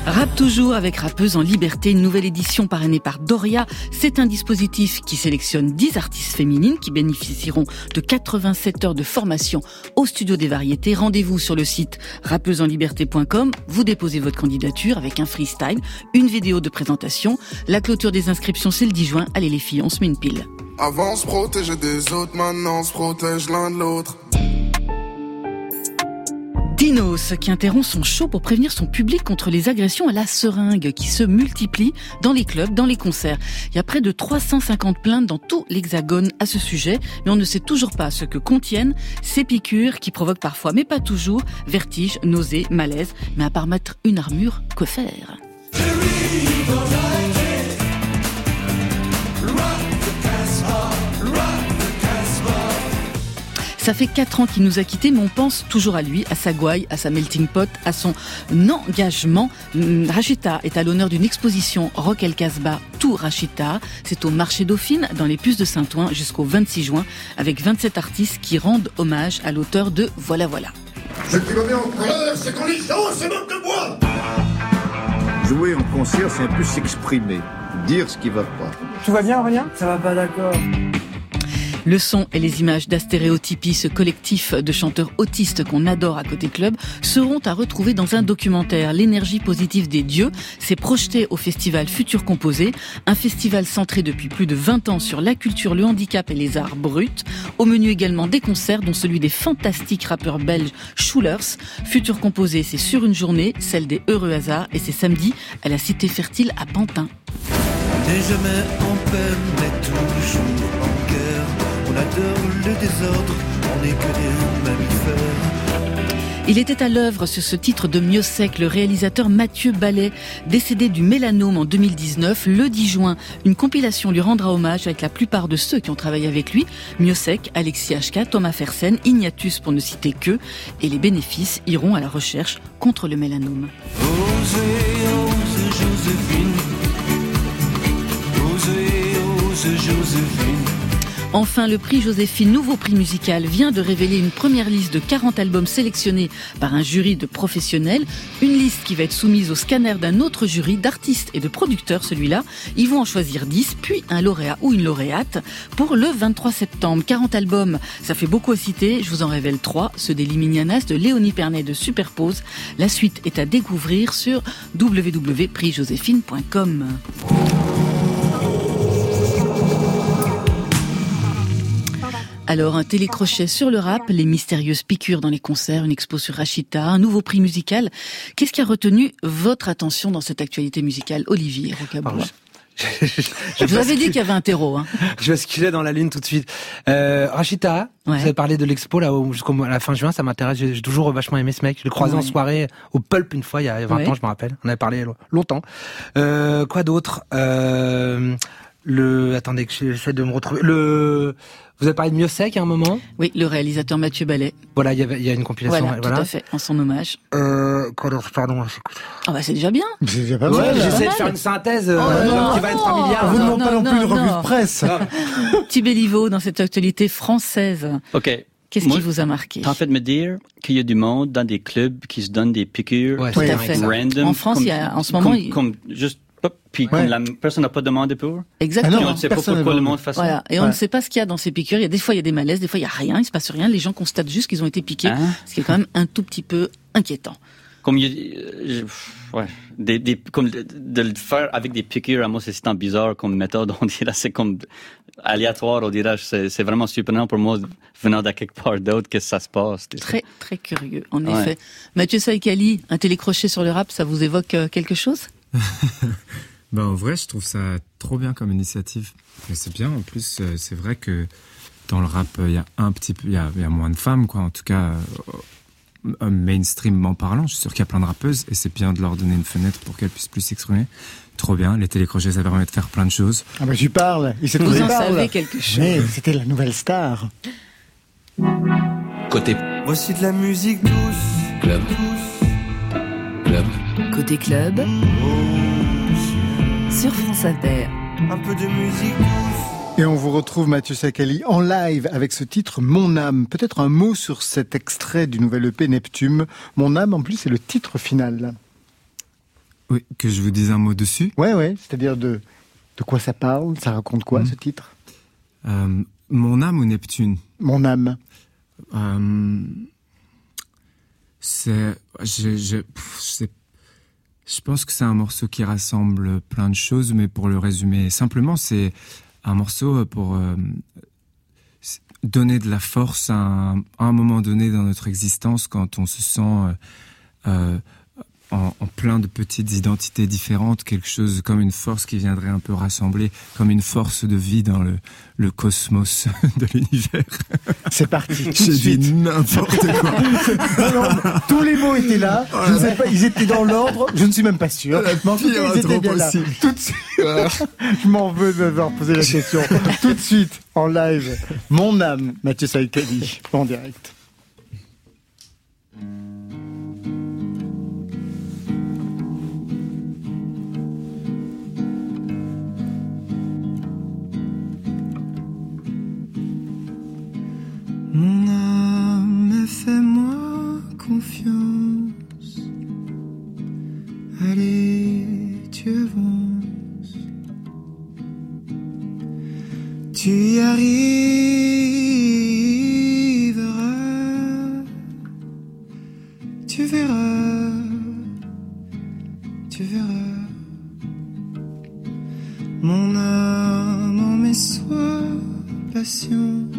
Speaker 4: Rap toujours avec Rappeuse en liberté, une nouvelle édition parrainée par Doria. C'est un dispositif qui sélectionne 10 artistes féminines qui bénéficieront de 87 heures de formation au studio des variétés. Rendez-vous sur le site rappeusesenliberté.com. Vous déposez votre candidature avec un freestyle, une vidéo de présentation. La clôture des inscriptions, c'est le 10 juin. Allez les filles, on se met une pile.
Speaker 21: Avant des autres, maintenant on se protège l'un de l'autre.
Speaker 4: Qui interrompt son show pour prévenir son public contre les agressions à la seringue qui se multiplient dans les clubs, dans les concerts. Il y a près de 350 plaintes dans tout l'hexagone à ce sujet, mais on ne sait toujours pas ce que contiennent ces piqûres qui provoquent parfois, mais pas toujours, vertige, nausées, malaise. Mais à part mettre une armure, que faire? Ça fait quatre ans qu'il nous a quittés, mais on pense toujours à lui, à sa gouaille, à sa melting pot, à son engagement. Hum, Rachita est à l'honneur d'une exposition Rock El Casbah, tout Rachita. C'est au marché Dauphine, dans les puces de Saint-Ouen, jusqu'au 26 juin, avec 27 artistes qui rendent hommage à l'auteur de Voilà Voilà.
Speaker 21: Ce qui me met en colère, c'est quand les gens se moquent de moi.
Speaker 2: Jouer en concert, c'est un peu s'exprimer.
Speaker 18: dire ce qui va pas.
Speaker 2: Tout va bien, Aurélien? Ça va pas, d'accord.
Speaker 4: Le son et les images d'Astéréotypie, ce collectif de chanteurs autistes qu'on adore à Côté Club, seront à retrouver dans un documentaire. L'énergie positive des dieux s'est projetée au festival Futur Composé, un festival centré depuis plus de 20 ans sur la culture, le handicap et les arts bruts. Au menu également des concerts, dont celui des fantastiques rappeurs belges Schulers. Futur Composé, c'est sur une journée, celle des heureux hasards, et c'est samedi à la Cité Fertile à Pantin.
Speaker 22: On adore le désordre, on n'est que des mammifères.
Speaker 4: Il était à l'œuvre sur ce titre de Miossec, le réalisateur Mathieu Ballet, décédé du mélanome en 2019. Le 10 juin, une compilation lui rendra hommage avec la plupart de ceux qui ont travaillé avec lui. Miossec, Alexis HK, Thomas Fersen, Ignatius pour ne citer que. Et les bénéfices iront à la recherche contre le mélanome.
Speaker 22: Osez, osez, Joséphine. Osez, osez, Joséphine.
Speaker 4: Enfin, le prix Joséphine, nouveau prix musical, vient de révéler une première liste de 40 albums sélectionnés par un jury de professionnels. Une liste qui va être soumise au scanner d'un autre jury d'artistes et de producteurs, celui-là. Ils vont en choisir 10, puis un lauréat ou une lauréate pour le 23 septembre. 40 albums, ça fait beaucoup à citer. Je vous en révèle trois. Ceux des Liminianas, de Léonie Pernet de Superpose. La suite est à découvrir sur www.prixjoséphine.com. Alors, un télécrochet sur le rap, les mystérieuses piqûres dans les concerts, une expo sur Rachita, un nouveau prix musical. Qu'est-ce qui a retenu votre attention dans cette actualité musicale Olivier Rocabois. Je vous avais dit qu'il y avait un terreau. Hein.
Speaker 5: Je basculais dans la lune tout de suite. Euh, Rachita,
Speaker 4: Ouais.
Speaker 5: vous avez parlé de l'expo là où- jusqu'au mois- à la fin juin, ça m'intéresse. J'ai toujours vachement aimé ce mec. Je l'ai croisé en
Speaker 4: Ouais.
Speaker 5: soirée au Pulp une fois il y a 20
Speaker 4: Ouais.
Speaker 5: ans, je me rappelle. On avait parlé lo- longtemps. Euh, quoi d'autre? Euh, Le attendez que j'essaie de me retrouver. Le vous avez parlé de Miossec à un moment.
Speaker 4: Oui, le réalisateur Mathieu Ballet.
Speaker 5: Voilà, il y avait il y a une compilation.
Speaker 4: Voilà, tout à fait, en son hommage.
Speaker 5: Euh, quoi d'autre? Pardon. j'écoute.
Speaker 4: Ah bah c'est déjà bien.
Speaker 3: C'est déjà pas
Speaker 5: Ouais,
Speaker 3: mal.
Speaker 5: j'essaie de faire une synthèse euh,
Speaker 4: Oh, non,
Speaker 5: qui va être.
Speaker 3: On vous
Speaker 4: non,
Speaker 3: demande pas non
Speaker 4: non,
Speaker 3: plus une revue de presse.
Speaker 4: Petit Béliveau dans cette actualité française.
Speaker 9: OK.
Speaker 4: Qu'est-ce qui vous a marqué?
Speaker 9: T'as en fait de me dire qu'il y a du monde dans des clubs qui se donnent des piqûres
Speaker 5: Ouais,
Speaker 4: Tout à fait.
Speaker 9: random.
Speaker 4: En France,
Speaker 9: comme-
Speaker 4: il y a- en ce moment,
Speaker 9: comme,
Speaker 4: il-
Speaker 9: comme juste hop, puis
Speaker 3: Ouais.
Speaker 9: la personne n'a pas demandé pour?
Speaker 4: Exactement.
Speaker 3: Ah non,
Speaker 9: on ne sait pas pourquoi le monde fait ça.
Speaker 4: Voilà. Et on
Speaker 3: Ouais.
Speaker 4: ne sait pas ce qu'il y a dans ces piqûres. Il y a des fois, il y a des malaises, des fois, il y a rien, il se passe rien. Les gens constatent juste qu'ils ont été piqués.
Speaker 9: Hein?
Speaker 4: Ce qui est quand même un tout petit peu inquiétant.
Speaker 9: Comme euh, je- ouais, des, des, comme de, de le faire avec des piqûres, à moi, c'est tant bizarre comme méthode. On dirait, c'est comme aléatoire, on dirait. C'est c'est vraiment surprenant pour moi, venant de quelque part d'autre, que ça se passe.
Speaker 4: Très, très curieux, en
Speaker 9: Ouais.
Speaker 4: effet. Mathieu Saïkali, un télécrochet sur le rap, ça vous évoque euh, quelque chose?
Speaker 10: Ben, en vrai, je trouve ça trop bien comme initiative. Et c'est bien, en plus, euh, c'est vrai que dans le rap, euh, il y a un petit peu, il y a, il y a moins de femmes, quoi. En tout cas, euh, euh, mainstreamment parlant, je suis sûr qu'il y a plein de rappeuses et c'est bien de leur donner une fenêtre pour qu'elles puissent plus s'exprimer. Trop bien, les télécrochets, ça permet de faire plein de choses.
Speaker 3: Ah bah j'y parle. Il sait
Speaker 4: Vous en
Speaker 3: parle.
Speaker 4: savez quelque chose.
Speaker 3: Mais c'était la nouvelle star.
Speaker 16: Côté
Speaker 22: Voici de la musique douce.
Speaker 16: club. Club.
Speaker 6: Côté club, sur France Inter.
Speaker 22: Un peu de musique.
Speaker 3: Et on vous retrouve Mathieu Sakali en live avec ce titre Mon âme. Peut-être un mot sur cet extrait du nouvel EP Neptune. Mon âme, en plus, c'est le titre final.
Speaker 10: Oui, que je vous dise un mot dessus.
Speaker 3: Ouais, ouais. C'est-à-dire de, de quoi ça parle Ça raconte quoi,
Speaker 10: Mhm.
Speaker 3: ce titre?
Speaker 10: Euh, mon âme ou Neptune?
Speaker 3: Mon âme.
Speaker 10: Euh, c'est, je, je, pff, je pense que c'est un morceau qui rassemble plein de choses, mais pour le résumer simplement, c'est un morceau pour euh, donner de la force à un, moment donné dans notre existence quand on se sent euh, euh, en, en plein de petites identités différentes, quelque chose comme une force qui viendrait un peu rassembler, comme une force de vie dans le, le cosmos de l'univers.
Speaker 3: C'est parti.
Speaker 10: J'ai dit n'importe quoi.
Speaker 3: Non, non, tous les mots étaient là. Je ne sais pas, ils étaient dans l'ordre. Je ne suis même pas sûr. Mais en tout cas, ils étaient là. Tout de suite. Je m'en veux d'avoir posé la question. Tout de suite, en live. Mon âme, Mathieu Saïkali, en direct.
Speaker 22: Arriveras, tu verras, tu verras. Mon âme, mais sois patiente.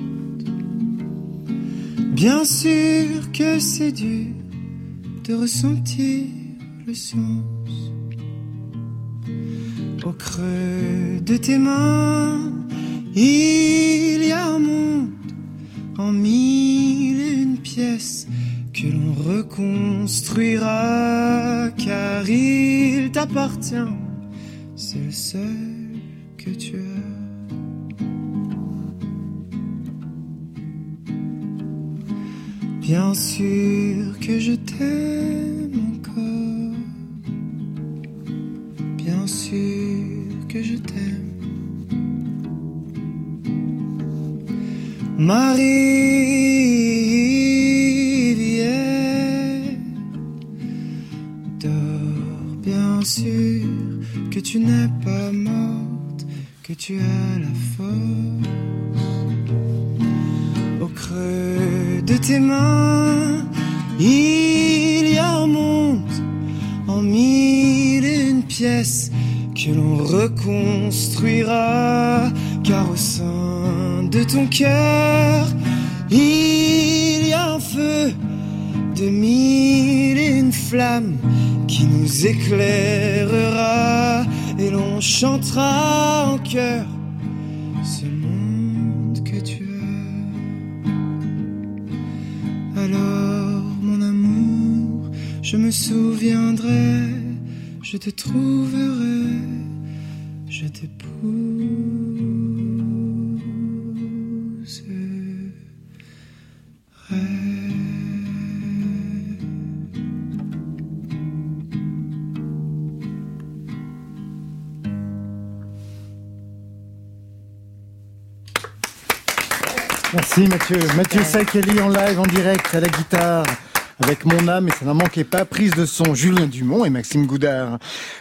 Speaker 22: Bien sûr que c'est dur de ressentir le sens au creux de tes mains. Il y a un monde en mille et une pièces que l'on reconstruira car il t'appartient. C'est le seul que tu as. Bien sûr que je t'aime encore. Bien sûr que je t'aime. Marie-Rivière, dors bien sûr que tu n'es pas morte, que tu as la force au creux de tes mains. Il y a un en mille et une pièces que l'on reconstruira, de ton cœur, il y a un feu de mille et une flammes qui nous éclairera et l'on chantera en chœur ce monde que tu as. Alors, mon amour, je me souviendrai, je te trouverai,
Speaker 3: Mathieu. Saïkeli en live, en direct, à la guitare. Avec mon âme, et ça n'en manquait pas, prise de son Julien Dumont et Maxime Goudard.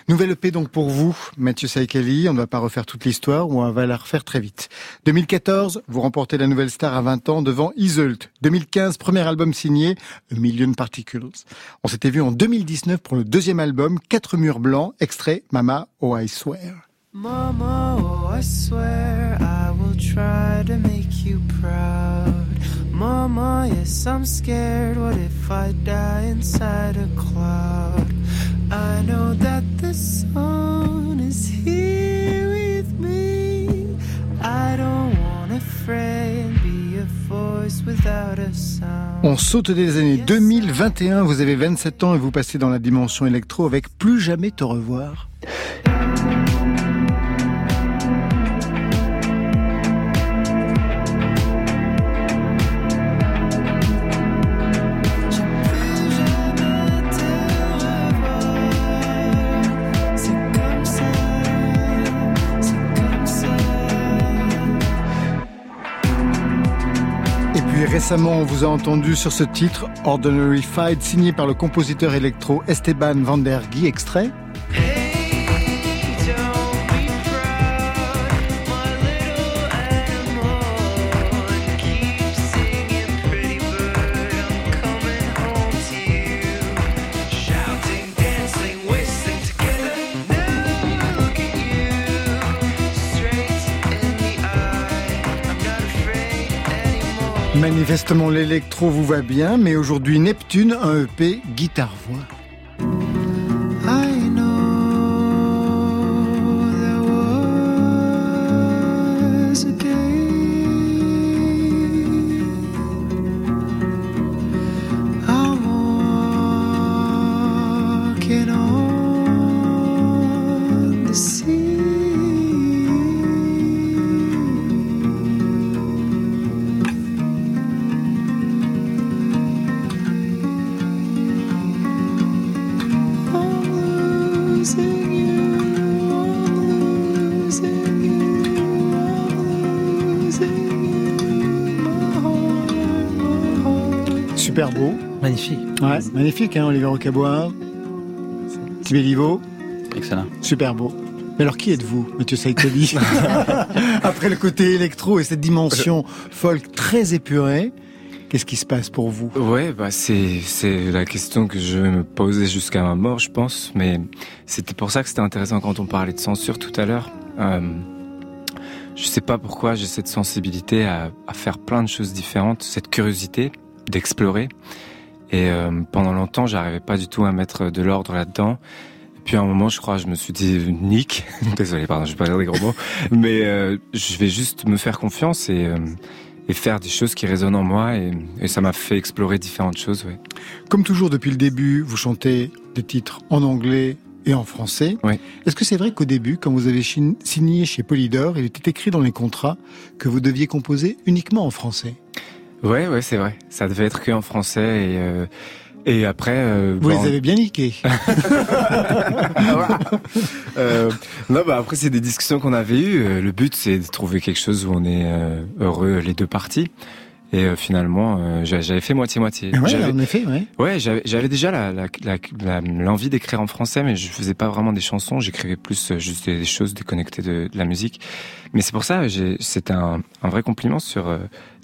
Speaker 3: Nouvelle EP donc pour vous, Mathieu Saïkeli. On ne va pas refaire toute l'histoire, ou on va la refaire très vite. 2014, vous remportez la nouvelle star à 20 ans devant Iseult. 2015, premier album signé, A Million Particles. On s'était vu en 2019 pour le deuxième album, Quatre murs blancs, extrait Mama, Oh I Swear.
Speaker 22: Mama, oh, I swear I will try to make you proud. Mama, yes, I'm scared. What if I die inside a cloud? I know that the sun is here with me. I don't wanna fray and be a voice without a sound.
Speaker 3: On saute des années 2021, vous avez 27 ans et vous passez dans la dimension électro avec Plus jamais te revoir. Récemment, on vous a entendu sur ce titre, Ordinary Fight, signé par le compositeur électro Esteban Van der Guy, extrait. Manifestement, l'électro vous va bien, mais aujourd'hui, Neptune, un EP guitare-voix.
Speaker 5: Magnifique.
Speaker 3: Ouais, magnifique, hein, Oliver Rocabois. Béliveau.
Speaker 9: Excellent.
Speaker 3: Super beau. Mais alors qui êtes-vous, Mathieu Saïkeli Après le côté électro et cette dimension folk très épurée, qu'est-ce qui se passe pour vous?
Speaker 10: Ouais, bah c'est c'est la question que je vais me poser jusqu'à ma mort, je pense. Mais c'était pour ça que c'était intéressant quand on parlait de censure tout à l'heure. Euh, je sais pas pourquoi j'ai cette sensibilité à, à faire plein de choses différentes, cette curiosité d'explorer. Et euh, pendant longtemps, j'arrivais pas du tout à mettre de l'ordre là-dedans. Puis à un moment, je crois, je me suis dit Nick, désolé, pardon, je vais pas dire des gros mots, mais euh, je vais juste me faire confiance et euh, et faire des choses qui résonnent en moi et, et ça m'a fait explorer différentes choses. Ouais.
Speaker 3: Comme toujours depuis le début, vous chantez des titres en anglais et en français.
Speaker 10: Oui.
Speaker 3: Est-ce que c'est vrai qu'au début, quand vous avez signé chez Polydor, il était écrit dans les contrats que vous deviez composer uniquement en français?
Speaker 10: Ouais, ouais, c'est vrai. Ça devait être que en français et euh, et après. euh,
Speaker 3: Vous
Speaker 10: bon,
Speaker 3: les avez bien niqués.
Speaker 10: euh, non, bah après c'est des discussions qu'on avait eues. Euh, Le but c'est de trouver quelque chose où on est euh, heureux les deux parties. Et euh, finalement, euh, j'a- j'avais fait moitié-moitié.
Speaker 3: Ouais,
Speaker 10: J'avais-
Speaker 3: en effet, ouais.
Speaker 10: Ouais, j'avais j'avais déjà la- la- la- la- l'envie d'écrire en français, mais je faisais pas vraiment des chansons. J'écrivais plus euh, juste des, choses déconnectées de, de la musique. Mais c'est pour ça, j'ai- c'était un, un vrai compliment sur euh,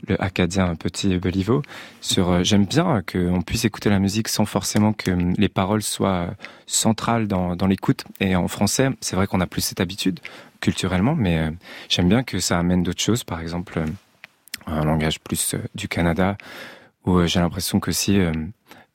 Speaker 10: le acadien petit Beliveau. Sur, euh, j'aime bien qu'on puisse écouter la musique sans forcément que hum, les paroles soient euh, centrales dans, dans l'écoute. Et en français, c'est vrai qu'on a plus cette habitude culturellement, mais euh, j'aime bien que ça amène d'autres choses. Par exemple, euh, un langage plus euh, du Canada, où euh, j'ai l'impression que si euh,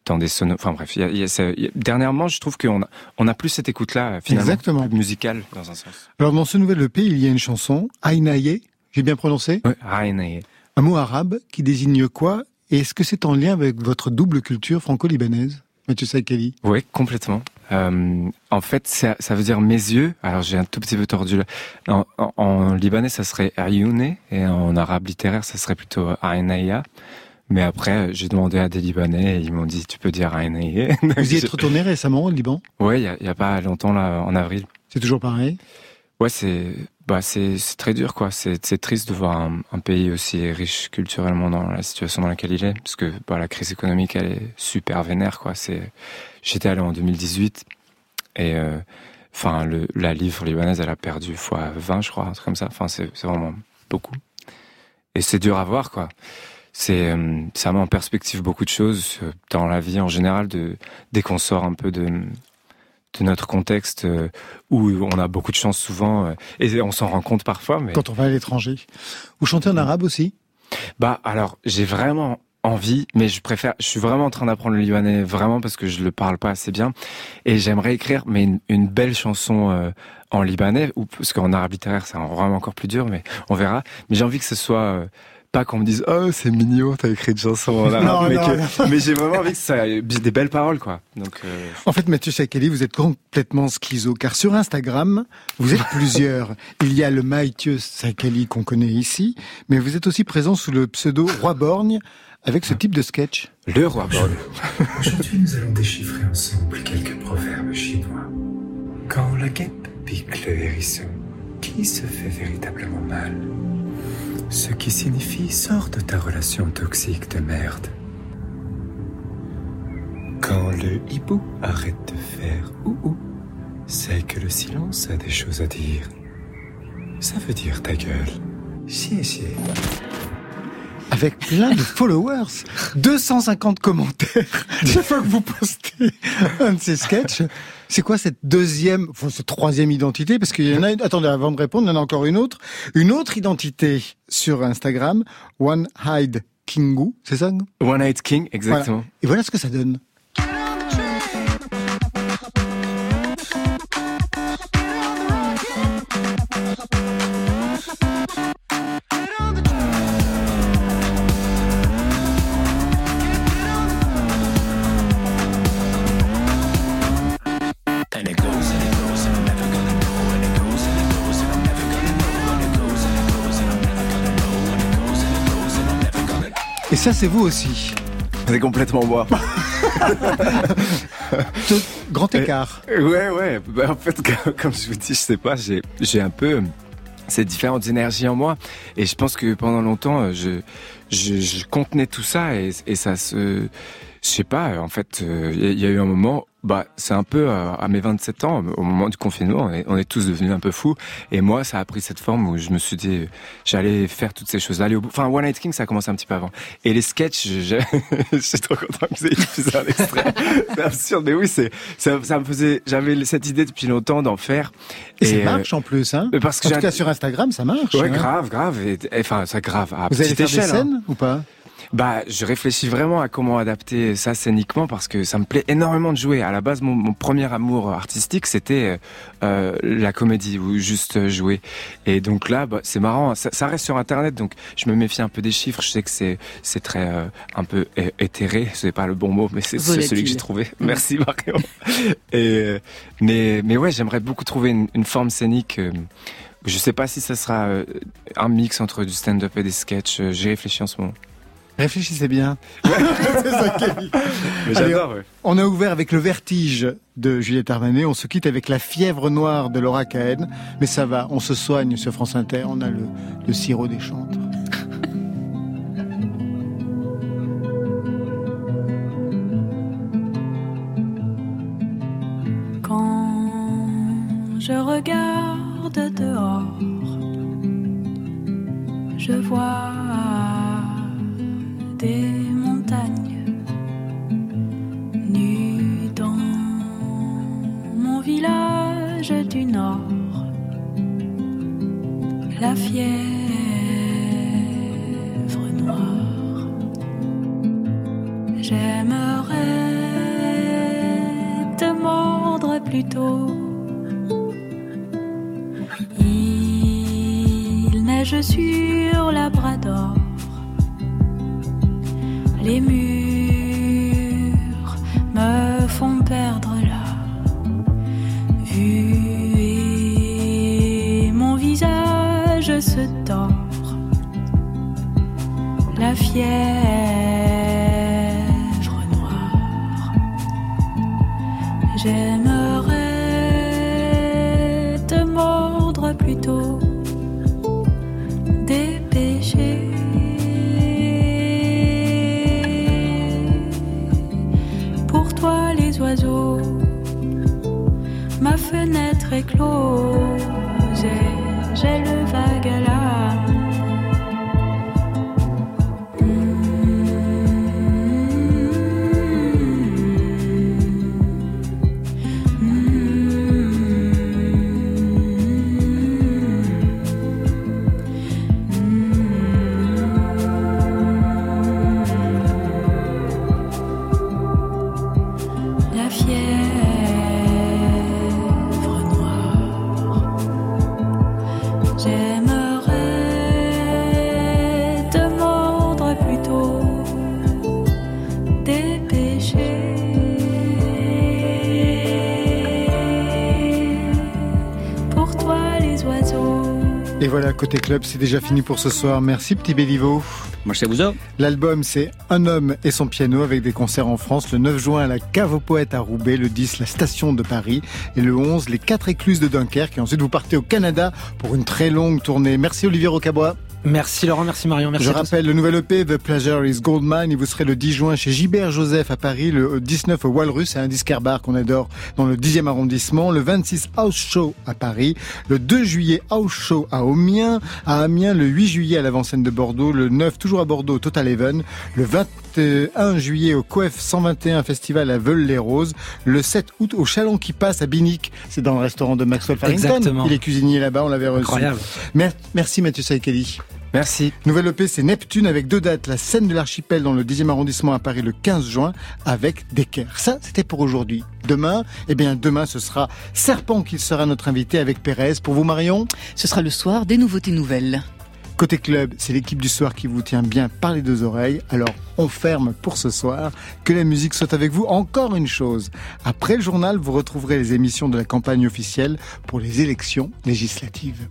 Speaker 10: dans des sonos, enfin bref, y a- y a ça- dernièrement, je trouve qu'on a, on a plus cette écoute-là finalement,
Speaker 3: Exactement.
Speaker 10: plus musicale dans un sens.
Speaker 3: Alors dans ce nouvel EP, il y a une chanson, Aïnaye, j'ai bien prononcé?
Speaker 10: Ouais, Aïnaye.
Speaker 3: Un mot arabe qui désigne quoi? Et est-ce que c'est en lien avec votre double culture franco-libanaise Mathieu
Speaker 10: Oui, complètement. Euh, en fait, ça, ça veut dire mes yeux. Alors j'ai un tout petit peu tordu là. En, en- en libanais, ça serait Ayoune et en arabe littéraire, ça serait plutôt Aïnaïa. Mais après, j'ai demandé à des Libanais et ils m'ont dit tu peux dire Aïnaïe.
Speaker 3: Vous y êtes retourné récemment au Liban?
Speaker 10: Ouais, il y a, a pas longtemps là, en avril.
Speaker 3: C'est toujours pareil?
Speaker 10: Ouais, c'est bah c'est très dur quoi. C'est triste de voir un, pays aussi riche culturellement dans la situation dans laquelle il est, parce que bah, la crise économique elle est super vénère quoi. C'est j'étais allé en 2018 et euh, enfin le la livre libanaise elle a perdu fois 20 je crois, un truc comme ça. Enfin c'est c'est vraiment beaucoup. Et c'est dur à voir quoi. C'est euh, ça met en perspective beaucoup de choses euh, dans la vie en général de dès qu'on sort un peu de de notre contexte euh, où on a beaucoup de chance souvent euh, et on s'en rend compte parfois mais
Speaker 3: Quand on va à l'étranger. Vous chantez en arabe aussi?
Speaker 10: Bah alors j'ai vraiment envie mais je préfère je suis vraiment en train d'apprendre le libanais vraiment parce que je le parle pas assez bien. Et j'aimerais écrire mais une, une belle chanson euh, en libanais ou parce qu'en arabe littéraire c'est vraiment encore plus dur mais on verra. Mais j'ai envie que ce soit euh, pas qu'on me dise oh c'est mignon t'as écrit une chanson en arabe
Speaker 3: Non,
Speaker 10: mais,
Speaker 3: non,
Speaker 10: que-
Speaker 3: non.
Speaker 10: mais j'ai vraiment envie que ça ait des belles paroles quoi donc euh,
Speaker 3: En fait, Mathieu Saïkali, vous êtes complètement schizo, car sur Instagram, vous êtes plusieurs. Il y a le Mathieu Saïkali qu'on connaît ici, mais vous êtes aussi présent sous le pseudo Roi Borgne, avec ce type de sketch.
Speaker 10: le roi Borgne
Speaker 18: Aujourd'hui, nous allons déchiffrer ensemble quelques proverbes chinois. Quand la guêpe pique le hérisson, qui se fait véritablement mal? Ce qui signifie sors de ta relation toxique de merde. Quand le hibou arrête de faire ou ou, c'est que le silence a des choses à dire. Ça veut dire ta gueule. Chier, chier.
Speaker 3: Avec plein de followers, 250 commentaires chaque fois que vous postez un de ces sketchs. C'est quoi cette deuxième, enfin cette troisième identité? Parce qu'il y en a une, attendez, avant de répondre, il y en a encore une autre. Une autre identité sur Instagram, One Hide Kingu, c'est ça
Speaker 10: One Night King exactement
Speaker 3: Voilà. Et voilà ce que ça donne. Ça, c'est vous aussi.
Speaker 10: c'est complètement moi
Speaker 3: grand écart.
Speaker 10: Ouais, ouais. Bah, en fait, comme, je vous dis, je sais pas, j'ai, un peu euh, ces différentes énergies en moi. Et je pense que pendant longtemps, euh, je, je, je contenais tout ça et, et ça se, Je sais pas, en fait, euh, il y a eu un moment, bah, c'est un peu euh, à mes 27 ans, au moment du confinement, on est, on est tous devenus un peu fous. Et moi, ça a pris cette forme où je me suis dit, j'allais faire toutes ces choses-là, aller au bout. Enfin, One Night King, ça a commencé un petit peu avant. Et les sketchs, je, je, suis trop content que vous ayez diffusé un extrait. c'est absurde, mais oui, c'est, ça, ça me faisait, j'avais cette idée depuis longtemps d'en faire.
Speaker 3: Et, ça
Speaker 10: euh,
Speaker 3: marche en plus, hein
Speaker 10: parce que
Speaker 3: En tout cas, sur Instagram, ça marche.
Speaker 10: Ouais,
Speaker 3: hein.
Speaker 10: grave, grave. Et, et- enfin, ça grave. À
Speaker 3: Vous allez faire des
Speaker 10: échelle, hein.
Speaker 3: scènes ou pas?
Speaker 10: Bah, je réfléchis vraiment à comment adapter ça scéniquement parce que ça me plaît énormément de jouer. À la base, mon, mon premier amour artistique, c'était euh, la comédie ou juste euh, jouer. Et donc là, bah, c'est marrant. Ça, ça reste sur Internet, donc je me méfie un peu des chiffres. Je sais que c'est c'est très euh, un peu éthéré. C'est pas le bon mot, mais c'est celui que j'ai trouvé. Merci Marion. Et euh, mais mais ouais, j'aimerais beaucoup trouver une, une forme scénique. euh, je sais pas si ça sera euh, un mix entre du stand-up et des sketchs. Euh, J'ai réfléchi en ce moment.
Speaker 3: Réfléchissez bien. C'est ça qui est dit.
Speaker 10: Mais
Speaker 3: Allez,
Speaker 10: j'adore, ouais.
Speaker 3: On a ouvert avec le vertige de Juliette Armanet. On se quitte avec la fièvre noire de Laura Cahen. Mais ça va, on se soigne sur France Inter. On a le, le sirop des chantres.
Speaker 8: Quand je regarde dehors, je vois La fièvre noire. J'aimerais te mordre plutôt.
Speaker 3: Côté club, c'est déjà fini pour ce soir. Merci, petit Béliveau.
Speaker 9: Merci à vous.
Speaker 3: L'album, c'est Un homme et son piano avec des concerts en France le 9 juin à la Cave aux Poètes à Roubaix, le 10 la Station de Paris et le 11 les quatre écluses de Dunkerque. Et ensuite, vous partez au Canada pour une très longue tournée. Merci Olivier Rocabois.
Speaker 5: Merci Laurent, merci Marion, merci
Speaker 3: Je rappelle le nouvel EP The Pleasure is Goldmine. Et vous serez le 10 juin chez Gilbert Joseph à Paris, le 19 au Walrus, c'est un disquaire bar qu'on adore dans le 10e arrondissement, le 26 House Show à Paris, le 2 juillet House Show à Amiens, à Amiens le 8 juillet à l'avant-scène de Bordeaux, le 9 toujours à Bordeaux au Total Even, le 21 juillet au Coef 121 Festival à Veules-les-Roses, le 7 août au Chalon qui passe à Binic, c'est dans le restaurant de Maxwell Farrington,
Speaker 5: Exactement.
Speaker 3: il est cuisinier là-bas, on l'avait reçu.
Speaker 5: Incroyable.
Speaker 3: Mer- Merci Mathieu Saïkeli.
Speaker 10: Merci.
Speaker 3: Nouvelle EP, c'est Neptune avec deux dates. La scène de l'archipel dans le 10e arrondissement à Paris le 15 juin avec Decker. Ça, c'était pour aujourd'hui. Demain, eh bien, demain, ce sera Serpent qui sera notre invité avec Pérez. Pour vous, Marion?
Speaker 4: Ce sera le soir des nouveautés nouvelles.
Speaker 3: Côté club, c'est l'équipe du soir qui vous tient bien par les deux oreilles. Alors, on ferme pour ce soir. Que la musique soit avec vous. Encore une chose. Après le journal, vous retrouverez les émissions de la campagne officielle pour les élections législatives.